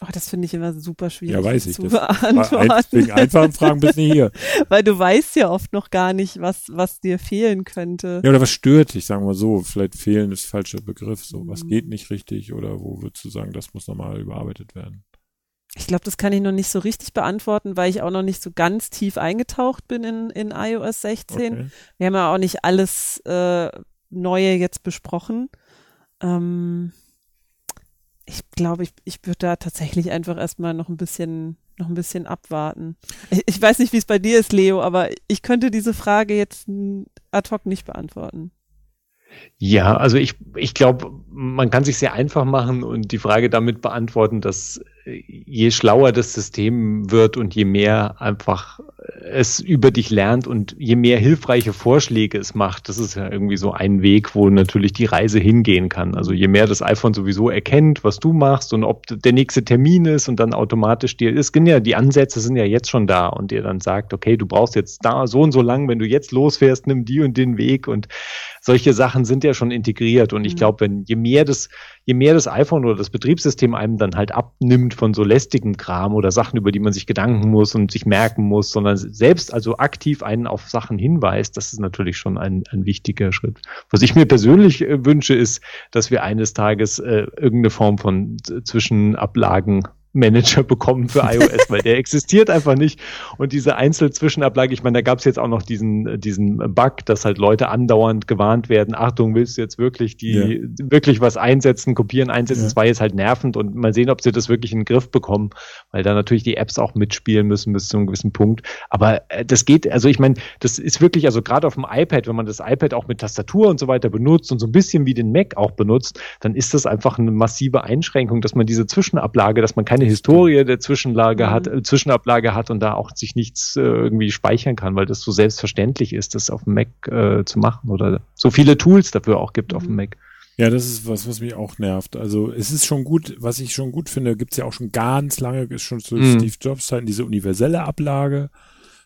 Oh, das finde ich immer super schwierig ja, weiß ich, zu beantworten. Ein, wegen einfachen Fragen bist du hier. [laughs] Weil du weißt ja oft noch gar nicht, was, was dir fehlen könnte. Ja, oder was stört dich, sagen wir so. Vielleicht fehlen ist falscher Begriff. So, was mhm. geht nicht richtig oder wo würdest du sagen, das muss nochmal überarbeitet werden? Ich glaube, das kann ich noch nicht so richtig beantworten, weil ich auch noch nicht so ganz tief eingetaucht bin in, in iOS 16. Okay. Wir haben ja auch nicht alles äh, Neue jetzt besprochen. Ähm, ich glaube, ich, ich würde da tatsächlich einfach erstmal noch ein bisschen noch ein bisschen abwarten. Ich, ich weiß nicht, wie es bei dir ist, Leo, aber ich könnte diese Frage jetzt ad hoc nicht beantworten. Ja, also ich, ich glaube, man kann sich sehr einfach machen und die Frage damit beantworten, dass je schlauer das System wird und je mehr einfach es über dich lernt und je mehr hilfreiche Vorschläge es macht, das ist ja irgendwie so ein Weg, wo natürlich die Reise hingehen kann. Also je mehr das iPhone sowieso erkennt, was du machst und ob der nächste Termin ist und dann automatisch dir ist, ja, die Ansätze sind ja jetzt schon da und dir dann sagt, okay, du brauchst jetzt da so und so lang, wenn du jetzt losfährst, nimm die und den Weg und solche Sachen sind ja schon integriert und ich mhm. glaube, wenn je mehr das, je mehr das iPhone oder das Betriebssystem einem dann halt abnimmt von so lästigen Kram oder Sachen, über die man sich Gedanken muss und sich merken muss, sondern selbst also aktiv einen auf Sachen hinweist, das ist natürlich schon ein, ein wichtiger Schritt. Was ich mir persönlich äh, wünsche, ist, dass wir eines Tages äh, irgendeine Form von Zwischenablagen Manager bekommen für [laughs] iOS, weil der existiert einfach nicht. Und diese Einzelzwischenablage, ich meine, da gab es jetzt auch noch diesen, diesen Bug, dass halt Leute andauernd gewarnt werden, Achtung, willst du jetzt wirklich die, ja. wirklich was einsetzen, kopieren, einsetzen, ja. das war jetzt halt nervend und mal sehen, ob sie das wirklich in den Griff bekommen, weil da natürlich die Apps auch mitspielen müssen bis zu einem gewissen Punkt. Aber äh, das geht, also ich meine, das ist wirklich, also gerade auf dem iPad, wenn man das iPad auch mit Tastatur und so weiter benutzt und so ein bisschen wie den Mac auch benutzt, dann ist das einfach eine massive Einschränkung, dass man diese Zwischenablage, dass man keine keine Historie der Zwischenlage mhm. hat, äh, Zwischenablage hat und da auch sich nichts äh, irgendwie speichern kann, weil das so selbstverständlich ist, das auf dem Mac äh, zu machen oder so viele Tools dafür auch gibt mhm. auf dem mhm. Mac. Ja, das ist was, was mich auch nervt. Also es ist schon gut, was ich schon gut finde, gibt's ja auch schon ganz lange, ist schon zu mhm. Steve Jobs Zeiten diese universelle Ablage,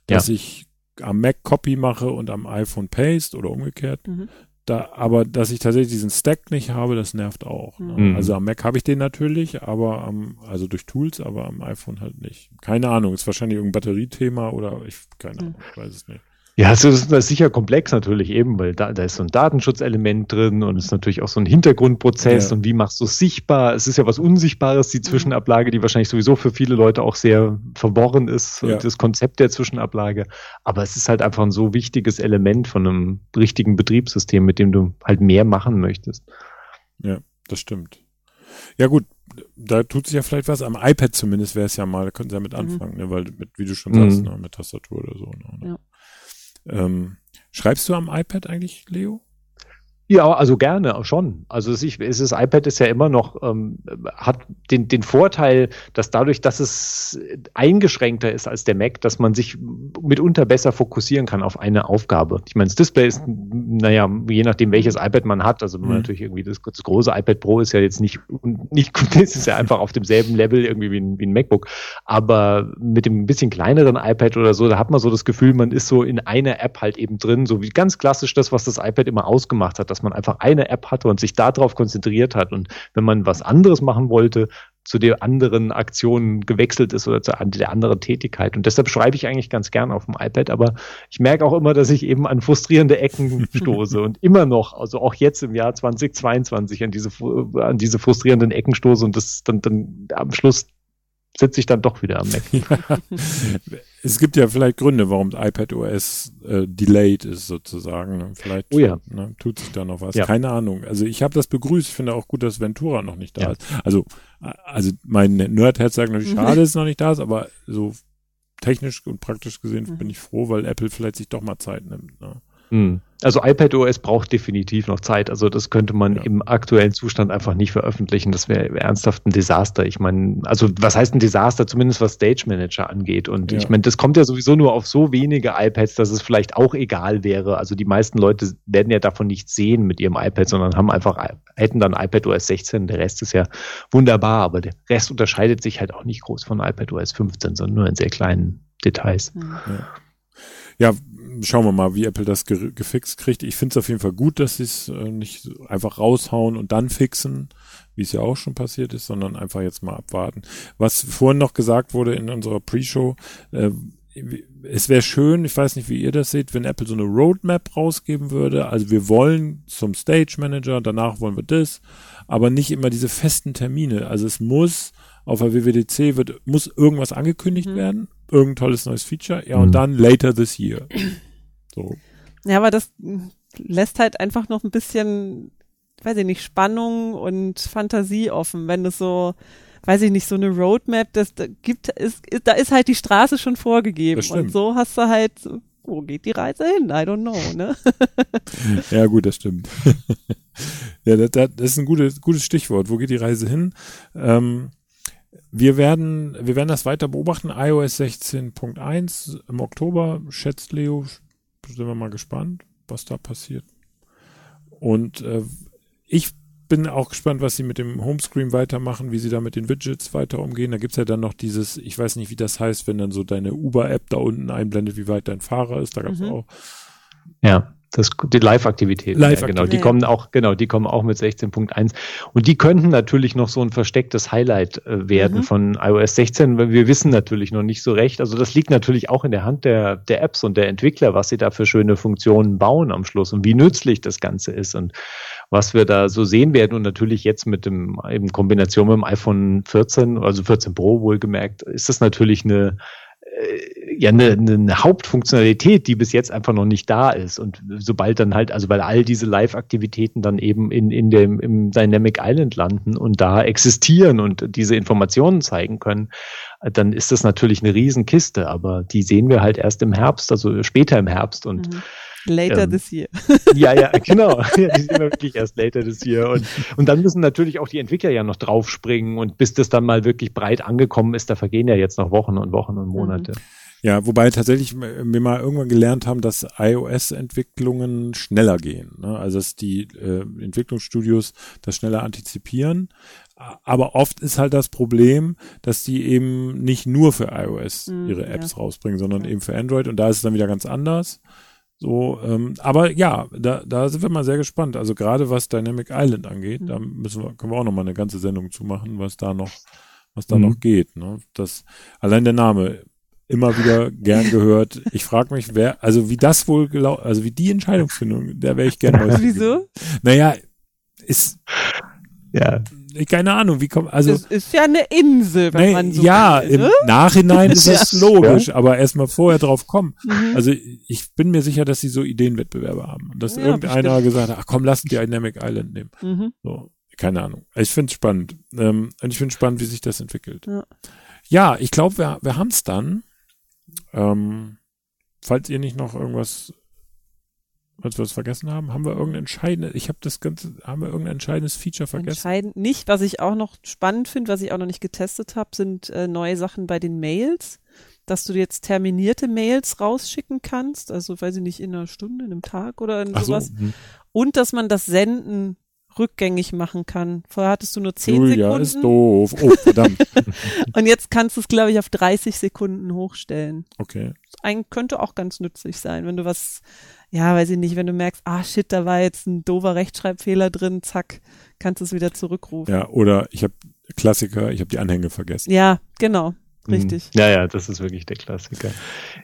dass ja. ich am Mac Copy mache und am iPhone Paste oder umgekehrt. Mhm. Da, aber dass ich tatsächlich diesen Stack nicht habe, das nervt auch. Ne? Mhm. Also am Mac habe ich den natürlich, aber am, also durch Tools, aber am iPhone halt nicht. Keine Ahnung, ist wahrscheinlich irgendein Batteriethema oder ich, keine Ahnung, ich weiß es nicht. Ja, es ist, das ist sicher komplex natürlich eben, weil da, da ist so ein Datenschutzelement drin und es ist natürlich auch so ein Hintergrundprozess ja. und wie machst du es sichtbar? Es ist ja was Unsichtbares, die mhm. Zwischenablage, die wahrscheinlich sowieso für viele Leute auch sehr verworren ist, ja. das Konzept der Zwischenablage. Aber es ist halt einfach ein so wichtiges Element von einem richtigen Betriebssystem, mit dem du halt mehr machen möchtest. Ja, das stimmt. Ja gut, da tut sich ja vielleicht was. Am iPad zumindest wäre es ja mal, da könnten sie ja mit mhm. anfangen, mhm. ne? weil mit, wie du schon sagst, mhm. ne? mit Tastatur oder so. Ne? Ja. Ähm, schreibst du am iPad eigentlich, Leo? Ja, also gerne, schon. Also es ist, das iPad ist ja immer noch, ähm, hat den, den Vorteil, dass dadurch, dass es eingeschränkter ist als der Mac, dass man sich mitunter besser fokussieren kann auf eine Aufgabe. Ich meine, das Display ist, naja, je nachdem, welches iPad man hat, also wenn man mhm. natürlich irgendwie das, das, große iPad Pro ist ja jetzt nicht, nicht gut, [laughs] das ist ja einfach auf demselben Level irgendwie wie ein, wie ein MacBook. Aber mit dem bisschen kleineren iPad oder so, da hat man so das Gefühl, man ist so in einer App halt eben drin, so wie ganz klassisch das, was das iPad immer ausgemacht hat dass man einfach eine App hatte und sich darauf konzentriert hat. Und wenn man was anderes machen wollte, zu der anderen Aktion gewechselt ist oder zu der anderen Tätigkeit. Und deshalb schreibe ich eigentlich ganz gern auf dem iPad, aber ich merke auch immer, dass ich eben an frustrierende Ecken [laughs] stoße und immer noch, also auch jetzt im Jahr 2022 an diese, an diese frustrierenden Ecken stoße und das dann, dann am Schluss sitze ich dann doch wieder am Mac. Ja. [laughs] [laughs] Es gibt ja vielleicht Gründe, warum iPad OS äh, delayed ist sozusagen. Vielleicht oh ja. ne, tut sich da noch was. Ja. Keine Ahnung. Also ich habe das begrüßt. Ich finde auch gut, dass Ventura noch nicht da ja. ist. Also, also mein Nerdherz sagt natürlich, [laughs] schade, dass es noch nicht da ist, aber so technisch und praktisch gesehen mhm. bin ich froh, weil Apple vielleicht sich doch mal Zeit nimmt. Ne? Mhm. Also iPadOS braucht definitiv noch Zeit. Also das könnte man ja. im aktuellen Zustand einfach nicht veröffentlichen. Das wäre ernsthaft ein Desaster. Ich meine, also was heißt ein Desaster, zumindest was Stage Manager angeht. Und ja. ich meine, das kommt ja sowieso nur auf so wenige iPads, dass es vielleicht auch egal wäre. Also die meisten Leute werden ja davon nichts sehen mit ihrem iPad, sondern haben einfach, hätten dann iPadOS 16. Der Rest ist ja wunderbar, aber der Rest unterscheidet sich halt auch nicht groß von iPadOS 15, sondern nur in sehr kleinen Details. Ja. Ja, schauen wir mal, wie Apple das ge gefixt kriegt. Ich finde es auf jeden Fall gut, dass sie es äh, nicht einfach raushauen und dann fixen. wie es ja auch schon passiert ist, sondern einfach jetzt mal abwarten. Was vorhin noch gesagt wurde in unserer Pre-Show, äh, es wäre schön, ich weiß nicht, wie ihr das seht, wenn Apple so eine Roadmap rausgeben würde. Also wir wollen zum Stage Manager, danach wollen wir das, aber nicht immer diese festen Termine. Also es muss auf der WWDC wird, muss irgendwas angekündigt mhm. werden, irgendein tolles neues Feature, ja, mhm. und dann later this year. So. Ja, aber das lässt halt einfach noch ein bisschen, weiß ich nicht, Spannung und Fantasie offen, wenn es so, weiß ich nicht, so eine Roadmap, das da gibt, ist, ist, da ist halt die Straße schon vorgegeben. Und so hast du halt, wo geht die Reise hin? I don't know, ne? [laughs] ja, gut, das stimmt. [laughs] ja, das, das ist ein gutes, gutes Stichwort. Wo geht die Reise hin? Ähm, wir werden, wir werden das weiter beobachten. iOS 16.1 im Oktober, schätzt Leo. Sind wir mal gespannt, was da passiert. Und äh, ich bin auch gespannt, was sie mit dem Homescreen weitermachen, wie sie da mit den Widgets weiter umgehen. Da gibt's ja dann noch dieses, ich weiß nicht, wie das heißt, wenn dann so deine Uber-App da unten einblendet, wie weit dein Fahrer ist. Da gab's mhm. auch. Ja. Das, die Live-Aktivitäten, Live ja, genau, die kommen auch, genau, die kommen auch mit 16.1 und die könnten natürlich noch so ein verstecktes Highlight äh, werden mhm. von iOS 16, weil wir wissen natürlich noch nicht so recht. Also das liegt natürlich auch in der Hand der, der Apps und der Entwickler, was sie da für schöne Funktionen bauen am Schluss und wie nützlich das Ganze ist und was wir da so sehen werden. Und natürlich jetzt mit dem, in Kombination mit dem iPhone 14, also 14 Pro wohlgemerkt, ist das natürlich eine, ja eine, eine Hauptfunktionalität, die bis jetzt einfach noch nicht da ist. Und sobald dann halt, also weil all diese Live-Aktivitäten dann eben in, in dem im Dynamic Island landen und da existieren und diese Informationen zeigen können, dann ist das natürlich eine Riesenkiste. Aber die sehen wir halt erst im Herbst, also später im Herbst und mhm. Later ähm, this year. [laughs] Ja, ja, genau. [laughs] Ja, die sind wirklich erst later this year. Und, und dann müssen natürlich auch die Entwickler ja noch draufspringen. Und bis das dann mal wirklich breit angekommen ist, da vergehen ja jetzt noch Wochen und Wochen und Monate. Mhm. Ja, wobei tatsächlich wir mal irgendwann gelernt haben, dass iOS-Entwicklungen schneller gehen. Ne? Also dass die äh, Entwicklungsstudios das schneller antizipieren. Aber oft ist halt das Problem, dass die eben nicht nur für iOS mhm, ihre Apps ja. rausbringen, sondern ja. eben für Android. Und da ist es dann wieder ganz anders. So, ähm, aber ja, da, da sind wir mal sehr gespannt. Also gerade was Dynamic Island angeht, mhm. da müssen wir, können wir auch noch mal eine ganze Sendung zu machen, was da noch, was da mhm. noch geht. Ne? Das allein der Name immer wieder gern gehört. [laughs] Ich frage mich, wer, also wie das wohl gelaufen, also wie die Entscheidungsfindung, der wäre ich gerne. [laughs] Wieso? Naja, ist ja keine Ahnung, wie kommt, also. Es ist ja eine Insel, wenn nee, man so Ja, will, im ne? Nachhinein [laughs] ist das ja. logisch, aber erstmal vorher drauf kommen. Mhm. Also ich bin mir sicher, dass sie so Ideenwettbewerbe haben. Und dass ja, irgendeiner bestimmt. gesagt hat, ach komm, lass die Dynamic Island nehmen. Mhm. So, keine Ahnung. Ich finde es spannend. Ähm, und ich finde spannend, wie sich das entwickelt. Ja, ja ich glaube, wir, wir haben es dann. Ähm, falls ihr nicht noch irgendwas Falls wir was vergessen haben, haben wir irgendein entscheidendes, ich habe das ganze, haben wir irgendein entscheidendes Feature vergessen? Entscheidend nicht. Was ich auch noch spannend finde, was ich auch noch nicht getestet habe, sind äh, neue Sachen bei den Mails, dass du jetzt terminierte Mails rausschicken kannst, also weiß ich nicht, in einer Stunde, in einem Tag oder in sowas. So, hm. und dass man das Senden rückgängig machen kann. Vorher hattest du nur 10 Julia Sekunden. ist doof. Oh, verdammt. [laughs] und jetzt kannst du es, glaube ich, auf 30 Sekunden hochstellen. Okay. Ein könnte auch ganz nützlich sein, wenn du was ja, weiß ich nicht, wenn du merkst, ah shit, da war jetzt ein doofer Rechtschreibfehler drin, zack, kannst du es wieder zurückrufen. Ja, oder ich habe Klassiker, ich habe die Anhänge vergessen. Ja, genau. Richtig. Ja, ja, das ist wirklich der Klassiker.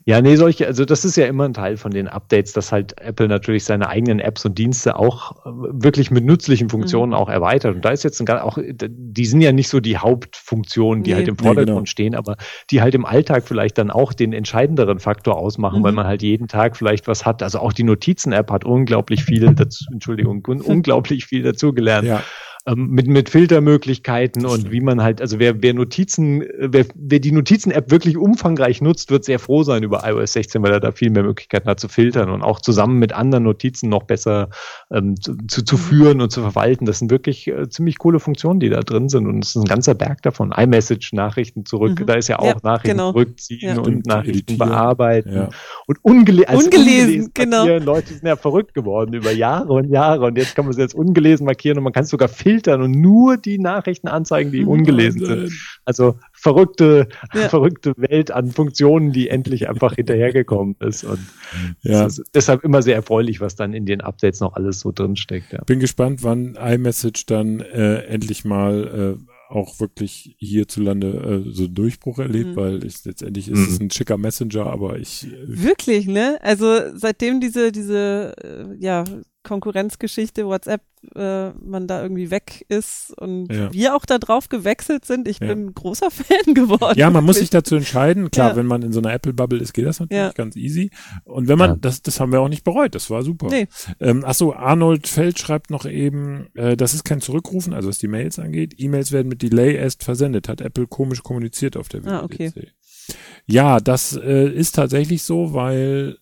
Ja, nee, solche, also das ist ja immer ein Teil von den Updates, dass halt Apple natürlich seine eigenen Apps und Dienste auch äh, wirklich mit nützlichen Funktionen mhm. auch erweitert. Und da ist jetzt ein, auch, die sind ja nicht so die Hauptfunktionen, die nee. halt im Vordergrund nee, genau. stehen, aber die halt im Alltag vielleicht dann auch den entscheidenderen Faktor ausmachen, mhm. weil man halt jeden Tag vielleicht was hat. Also auch die Notizen-App hat unglaublich viel dazu, Entschuldigung, [laughs] unglaublich viel dazugelernt. Ja ähm, mit, mit Filtermöglichkeiten und wie man halt, also wer, wer Notizen, wer, wer die Notizen-App wirklich umfangreich nutzt, wird sehr froh sein über iOS 16, weil er da viel mehr Möglichkeiten hat zu filtern und auch zusammen mit anderen Notizen noch besser ähm, zu, zu, zu führen und zu verwalten. Das sind wirklich äh, ziemlich coole Funktionen, die da drin sind und es ist ein ganzer Berg davon. iMessage, Nachrichten zurück, mhm. da ist ja auch ja, Nachrichten genau. zurückziehen ja. und Nachrichten bearbeiten ja. und ungele ungelesen, ungelesen genau. Leute sind ja verrückt geworden über Jahre und Jahre und jetzt kann man sie jetzt ungelesen markieren und man kann es sogar filtern filtern und nur die Nachrichten anzeigen, die [laughs] ungelesen sind. Also verrückte, ja. verrückte Welt an Funktionen, die endlich einfach hinterhergekommen ist. Und ja. ist deshalb immer sehr erfreulich, was dann in den Updates noch alles so drinsteckt. Ja. Bin gespannt, wann iMessage dann äh, endlich mal äh, auch wirklich hierzulande äh, so einen Durchbruch erlebt, mhm. weil ich, letztendlich ist mhm. es ein schicker Messenger, aber ich äh, wirklich, ne? Also seitdem diese diese äh, ja Konkurrenzgeschichte WhatsApp äh, man da irgendwie weg ist und ja. wir auch da drauf gewechselt sind. Ich ja. bin großer [laughs] Fan geworden. Ja, man muss sich dazu entscheiden. Klar, ja. wenn man in so einer Apple-Bubble ist, geht das natürlich ganz easy. Und wenn man, das, das haben wir auch nicht bereut. Das war super. Nee. Ähm, achso, Arnold Feld schreibt noch eben, äh, das ist kein Zurückrufen, also was die Mails angeht. E-Mails werden mit Delay erst versendet, hat Apple komisch kommuniziert auf der WWDC. Ah, okay. Ja, das äh, ist tatsächlich so, weil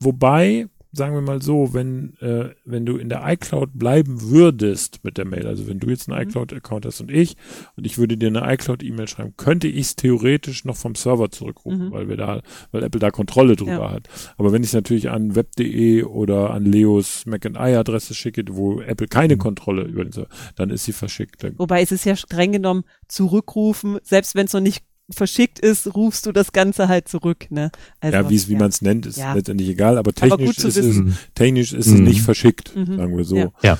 wobei sagen wir mal so, wenn, äh, wenn du in der iCloud bleiben würdest mit der Mail, also wenn du jetzt einen mhm. iCloud-Account hast und ich, und ich würde dir eine iCloud-E-Mail schreiben, könnte ich es theoretisch noch vom Server zurückrufen, mhm. weil wir da, weil Apple da Kontrolle drüber ja. hat. Aber wenn ich es natürlich an web.de oder an Leos Mac and I Adresse schicke, wo Apple keine mhm. Kontrolle über den Server, dann ist sie verschickt. Wobei es ist ja streng genommen zurückrufen, selbst wenn es noch nicht verschickt ist, rufst du das Ganze halt zurück. Ne? Also, ja, wie es, wie ja. man es nennt, ist ja. letztendlich egal, aber technisch aber ist es, technisch ist mhm. es nicht verschickt, mhm. sagen wir so. Ja. ja.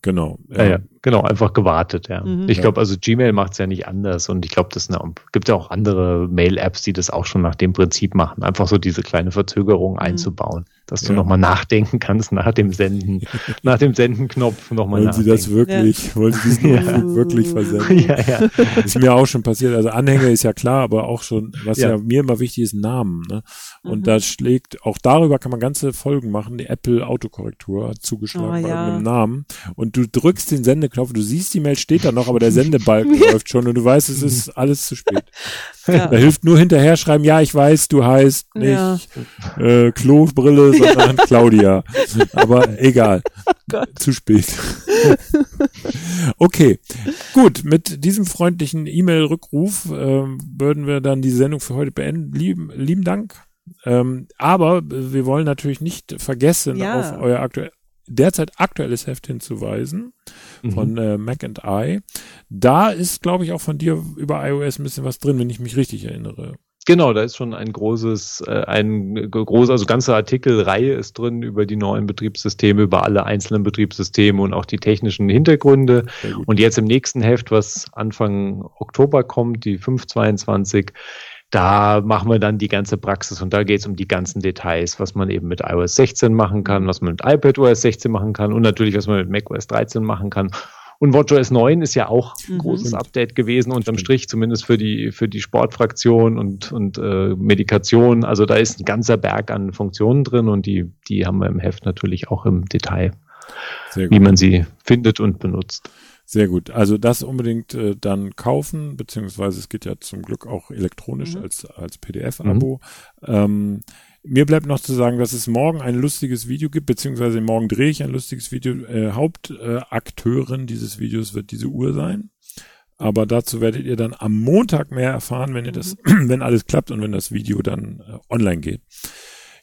Genau. Ja. ja, genau, einfach gewartet, ja. Mhm. Ich glaube, also Gmail macht es ja nicht anders und ich glaube, das eine, gibt ja auch andere Mail-Apps, die das auch schon nach dem Prinzip machen, einfach so diese kleine Verzögerung mhm. einzubauen dass du ja. nochmal nachdenken kannst nach dem Senden, [laughs] nach dem Sendenknopf nochmal Wollen nachdenken. Sie das wirklich, ja. wollen Sie diesen [laughs] ja. wirklich versenden? Ja, ja. Ist mir auch schon passiert. Also Anhänger ist ja klar, aber auch schon, was ja, ja mir immer wichtig ist, Namen. Ne? Und mhm. da schlägt, auch darüber kann man ganze Folgen machen. Die Apple Autokorrektur hat zugeschlagen oh, bei einem Namen. Und du drückst den Sendeknopf, du siehst, die Mail steht da noch, aber der Sendebalken [laughs] läuft schon und du weißt, es ist alles zu spät. [laughs] Ja. Da hilft nur hinterher schreiben, ja, ich weiß, du heißt nicht äh, Klobrille, sondern ja. [laughs] Claudia. Aber egal. Oh Zu spät. okay. Gut, mit diesem freundlichen E-Mail-Rückruf äh, würden wir dann die Sendung für heute beenden. Lieben, lieben Dank. Ähm, aber wir wollen natürlich nicht vergessen, ja. auf euer aktuell, derzeit aktuelles Heft hinzuweisen von mhm. äh, Mac and I. Da ist, glaube ich, auch von dir über iOS ein bisschen was drin, wenn ich mich richtig erinnere. Genau, da ist schon ein großes, äh, ein großes, also ganze Artikelreihe ist drin über die neuen Betriebssysteme, über alle einzelnen Betriebssysteme und auch die technischen Hintergründe. Und jetzt im nächsten Heft, was Anfang Oktober kommt, die 522, da machen wir dann die ganze Praxis und da geht es um die ganzen Details, was man eben mit iOS 16 machen kann, was man mit iPadOS 16 machen kann und natürlich, was man mit macOS 13 machen kann und WatchOS 9 ist ja auch ein mhm. großes Update gewesen, unterm Strich, zumindest für die, für die Sportfraktion und, und äh, Medikation. Also da ist ein ganzer Berg an Funktionen drin und die, die haben wir im Heft natürlich auch im Detail, wie man sie findet und benutzt. Sehr gut. Also das unbedingt äh, dann kaufen, beziehungsweise es geht ja zum Glück auch elektronisch mhm. als, als PDF-Abo. Mhm. Ähm, mir bleibt noch zu sagen, dass es morgen ein lustiges Video gibt, beziehungsweise morgen drehe ich ein lustiges Video. Äh, Hauptakteurin dieses Videos wird diese Uhr sein. Aber dazu werdet ihr dann am Montag mehr erfahren, wenn ihr das, mhm. [clears throat] wenn alles klappt und wenn das Video dann äh, online geht.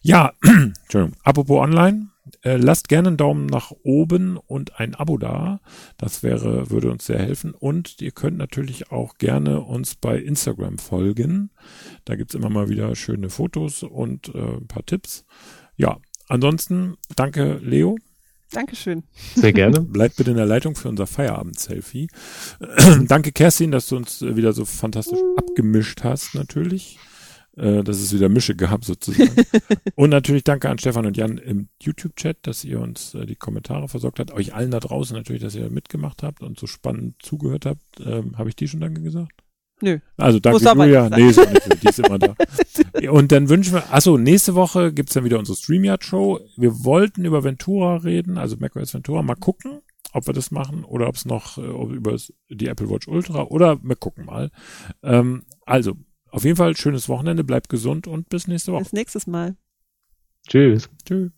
Ja, [clears throat] Entschuldigung. Apropos online, äh, lasst gerne einen Daumen nach oben und ein Abo da. Das wäre, würde uns sehr helfen. Und ihr könnt natürlich auch gerne uns bei Instagram folgen. Da gibt's immer mal wieder schöne Fotos und äh, ein paar Tipps. Ja, ansonsten danke Leo. Dankeschön. Sehr gerne. [laughs] Bleibt bitte in der Leitung für unser Feierabend-Selfie. [clears throat] danke Kerstin, dass du uns wieder so fantastisch abgemischt hast, natürlich äh, dass es wieder Mische gab sozusagen. [laughs] und natürlich danke an Stefan und Jan im YouTube-Chat, dass ihr uns äh, die Kommentare versorgt habt. Euch allen da draußen natürlich, dass ihr mitgemacht habt und so spannend zugehört habt. Ähm, Habe ich die schon danke gesagt? Nö. Also danke Julia. Nee, ist nicht, die ist immer da. [laughs] Und dann wünschen wir, achso, nächste Woche gibt's dann wieder unsere StreamYard-Show. Wir wollten über Ventura reden, also macOS Ventura. Mal gucken, ob wir das machen oder ob es noch äh, ob über die Apple Watch Ultra oder wir gucken mal. Ähm, also, auf jeden Fall schönes Wochenende, bleibt gesund und bis nächste Woche. Bis nächstes Mal. Tschüss. Tschüss.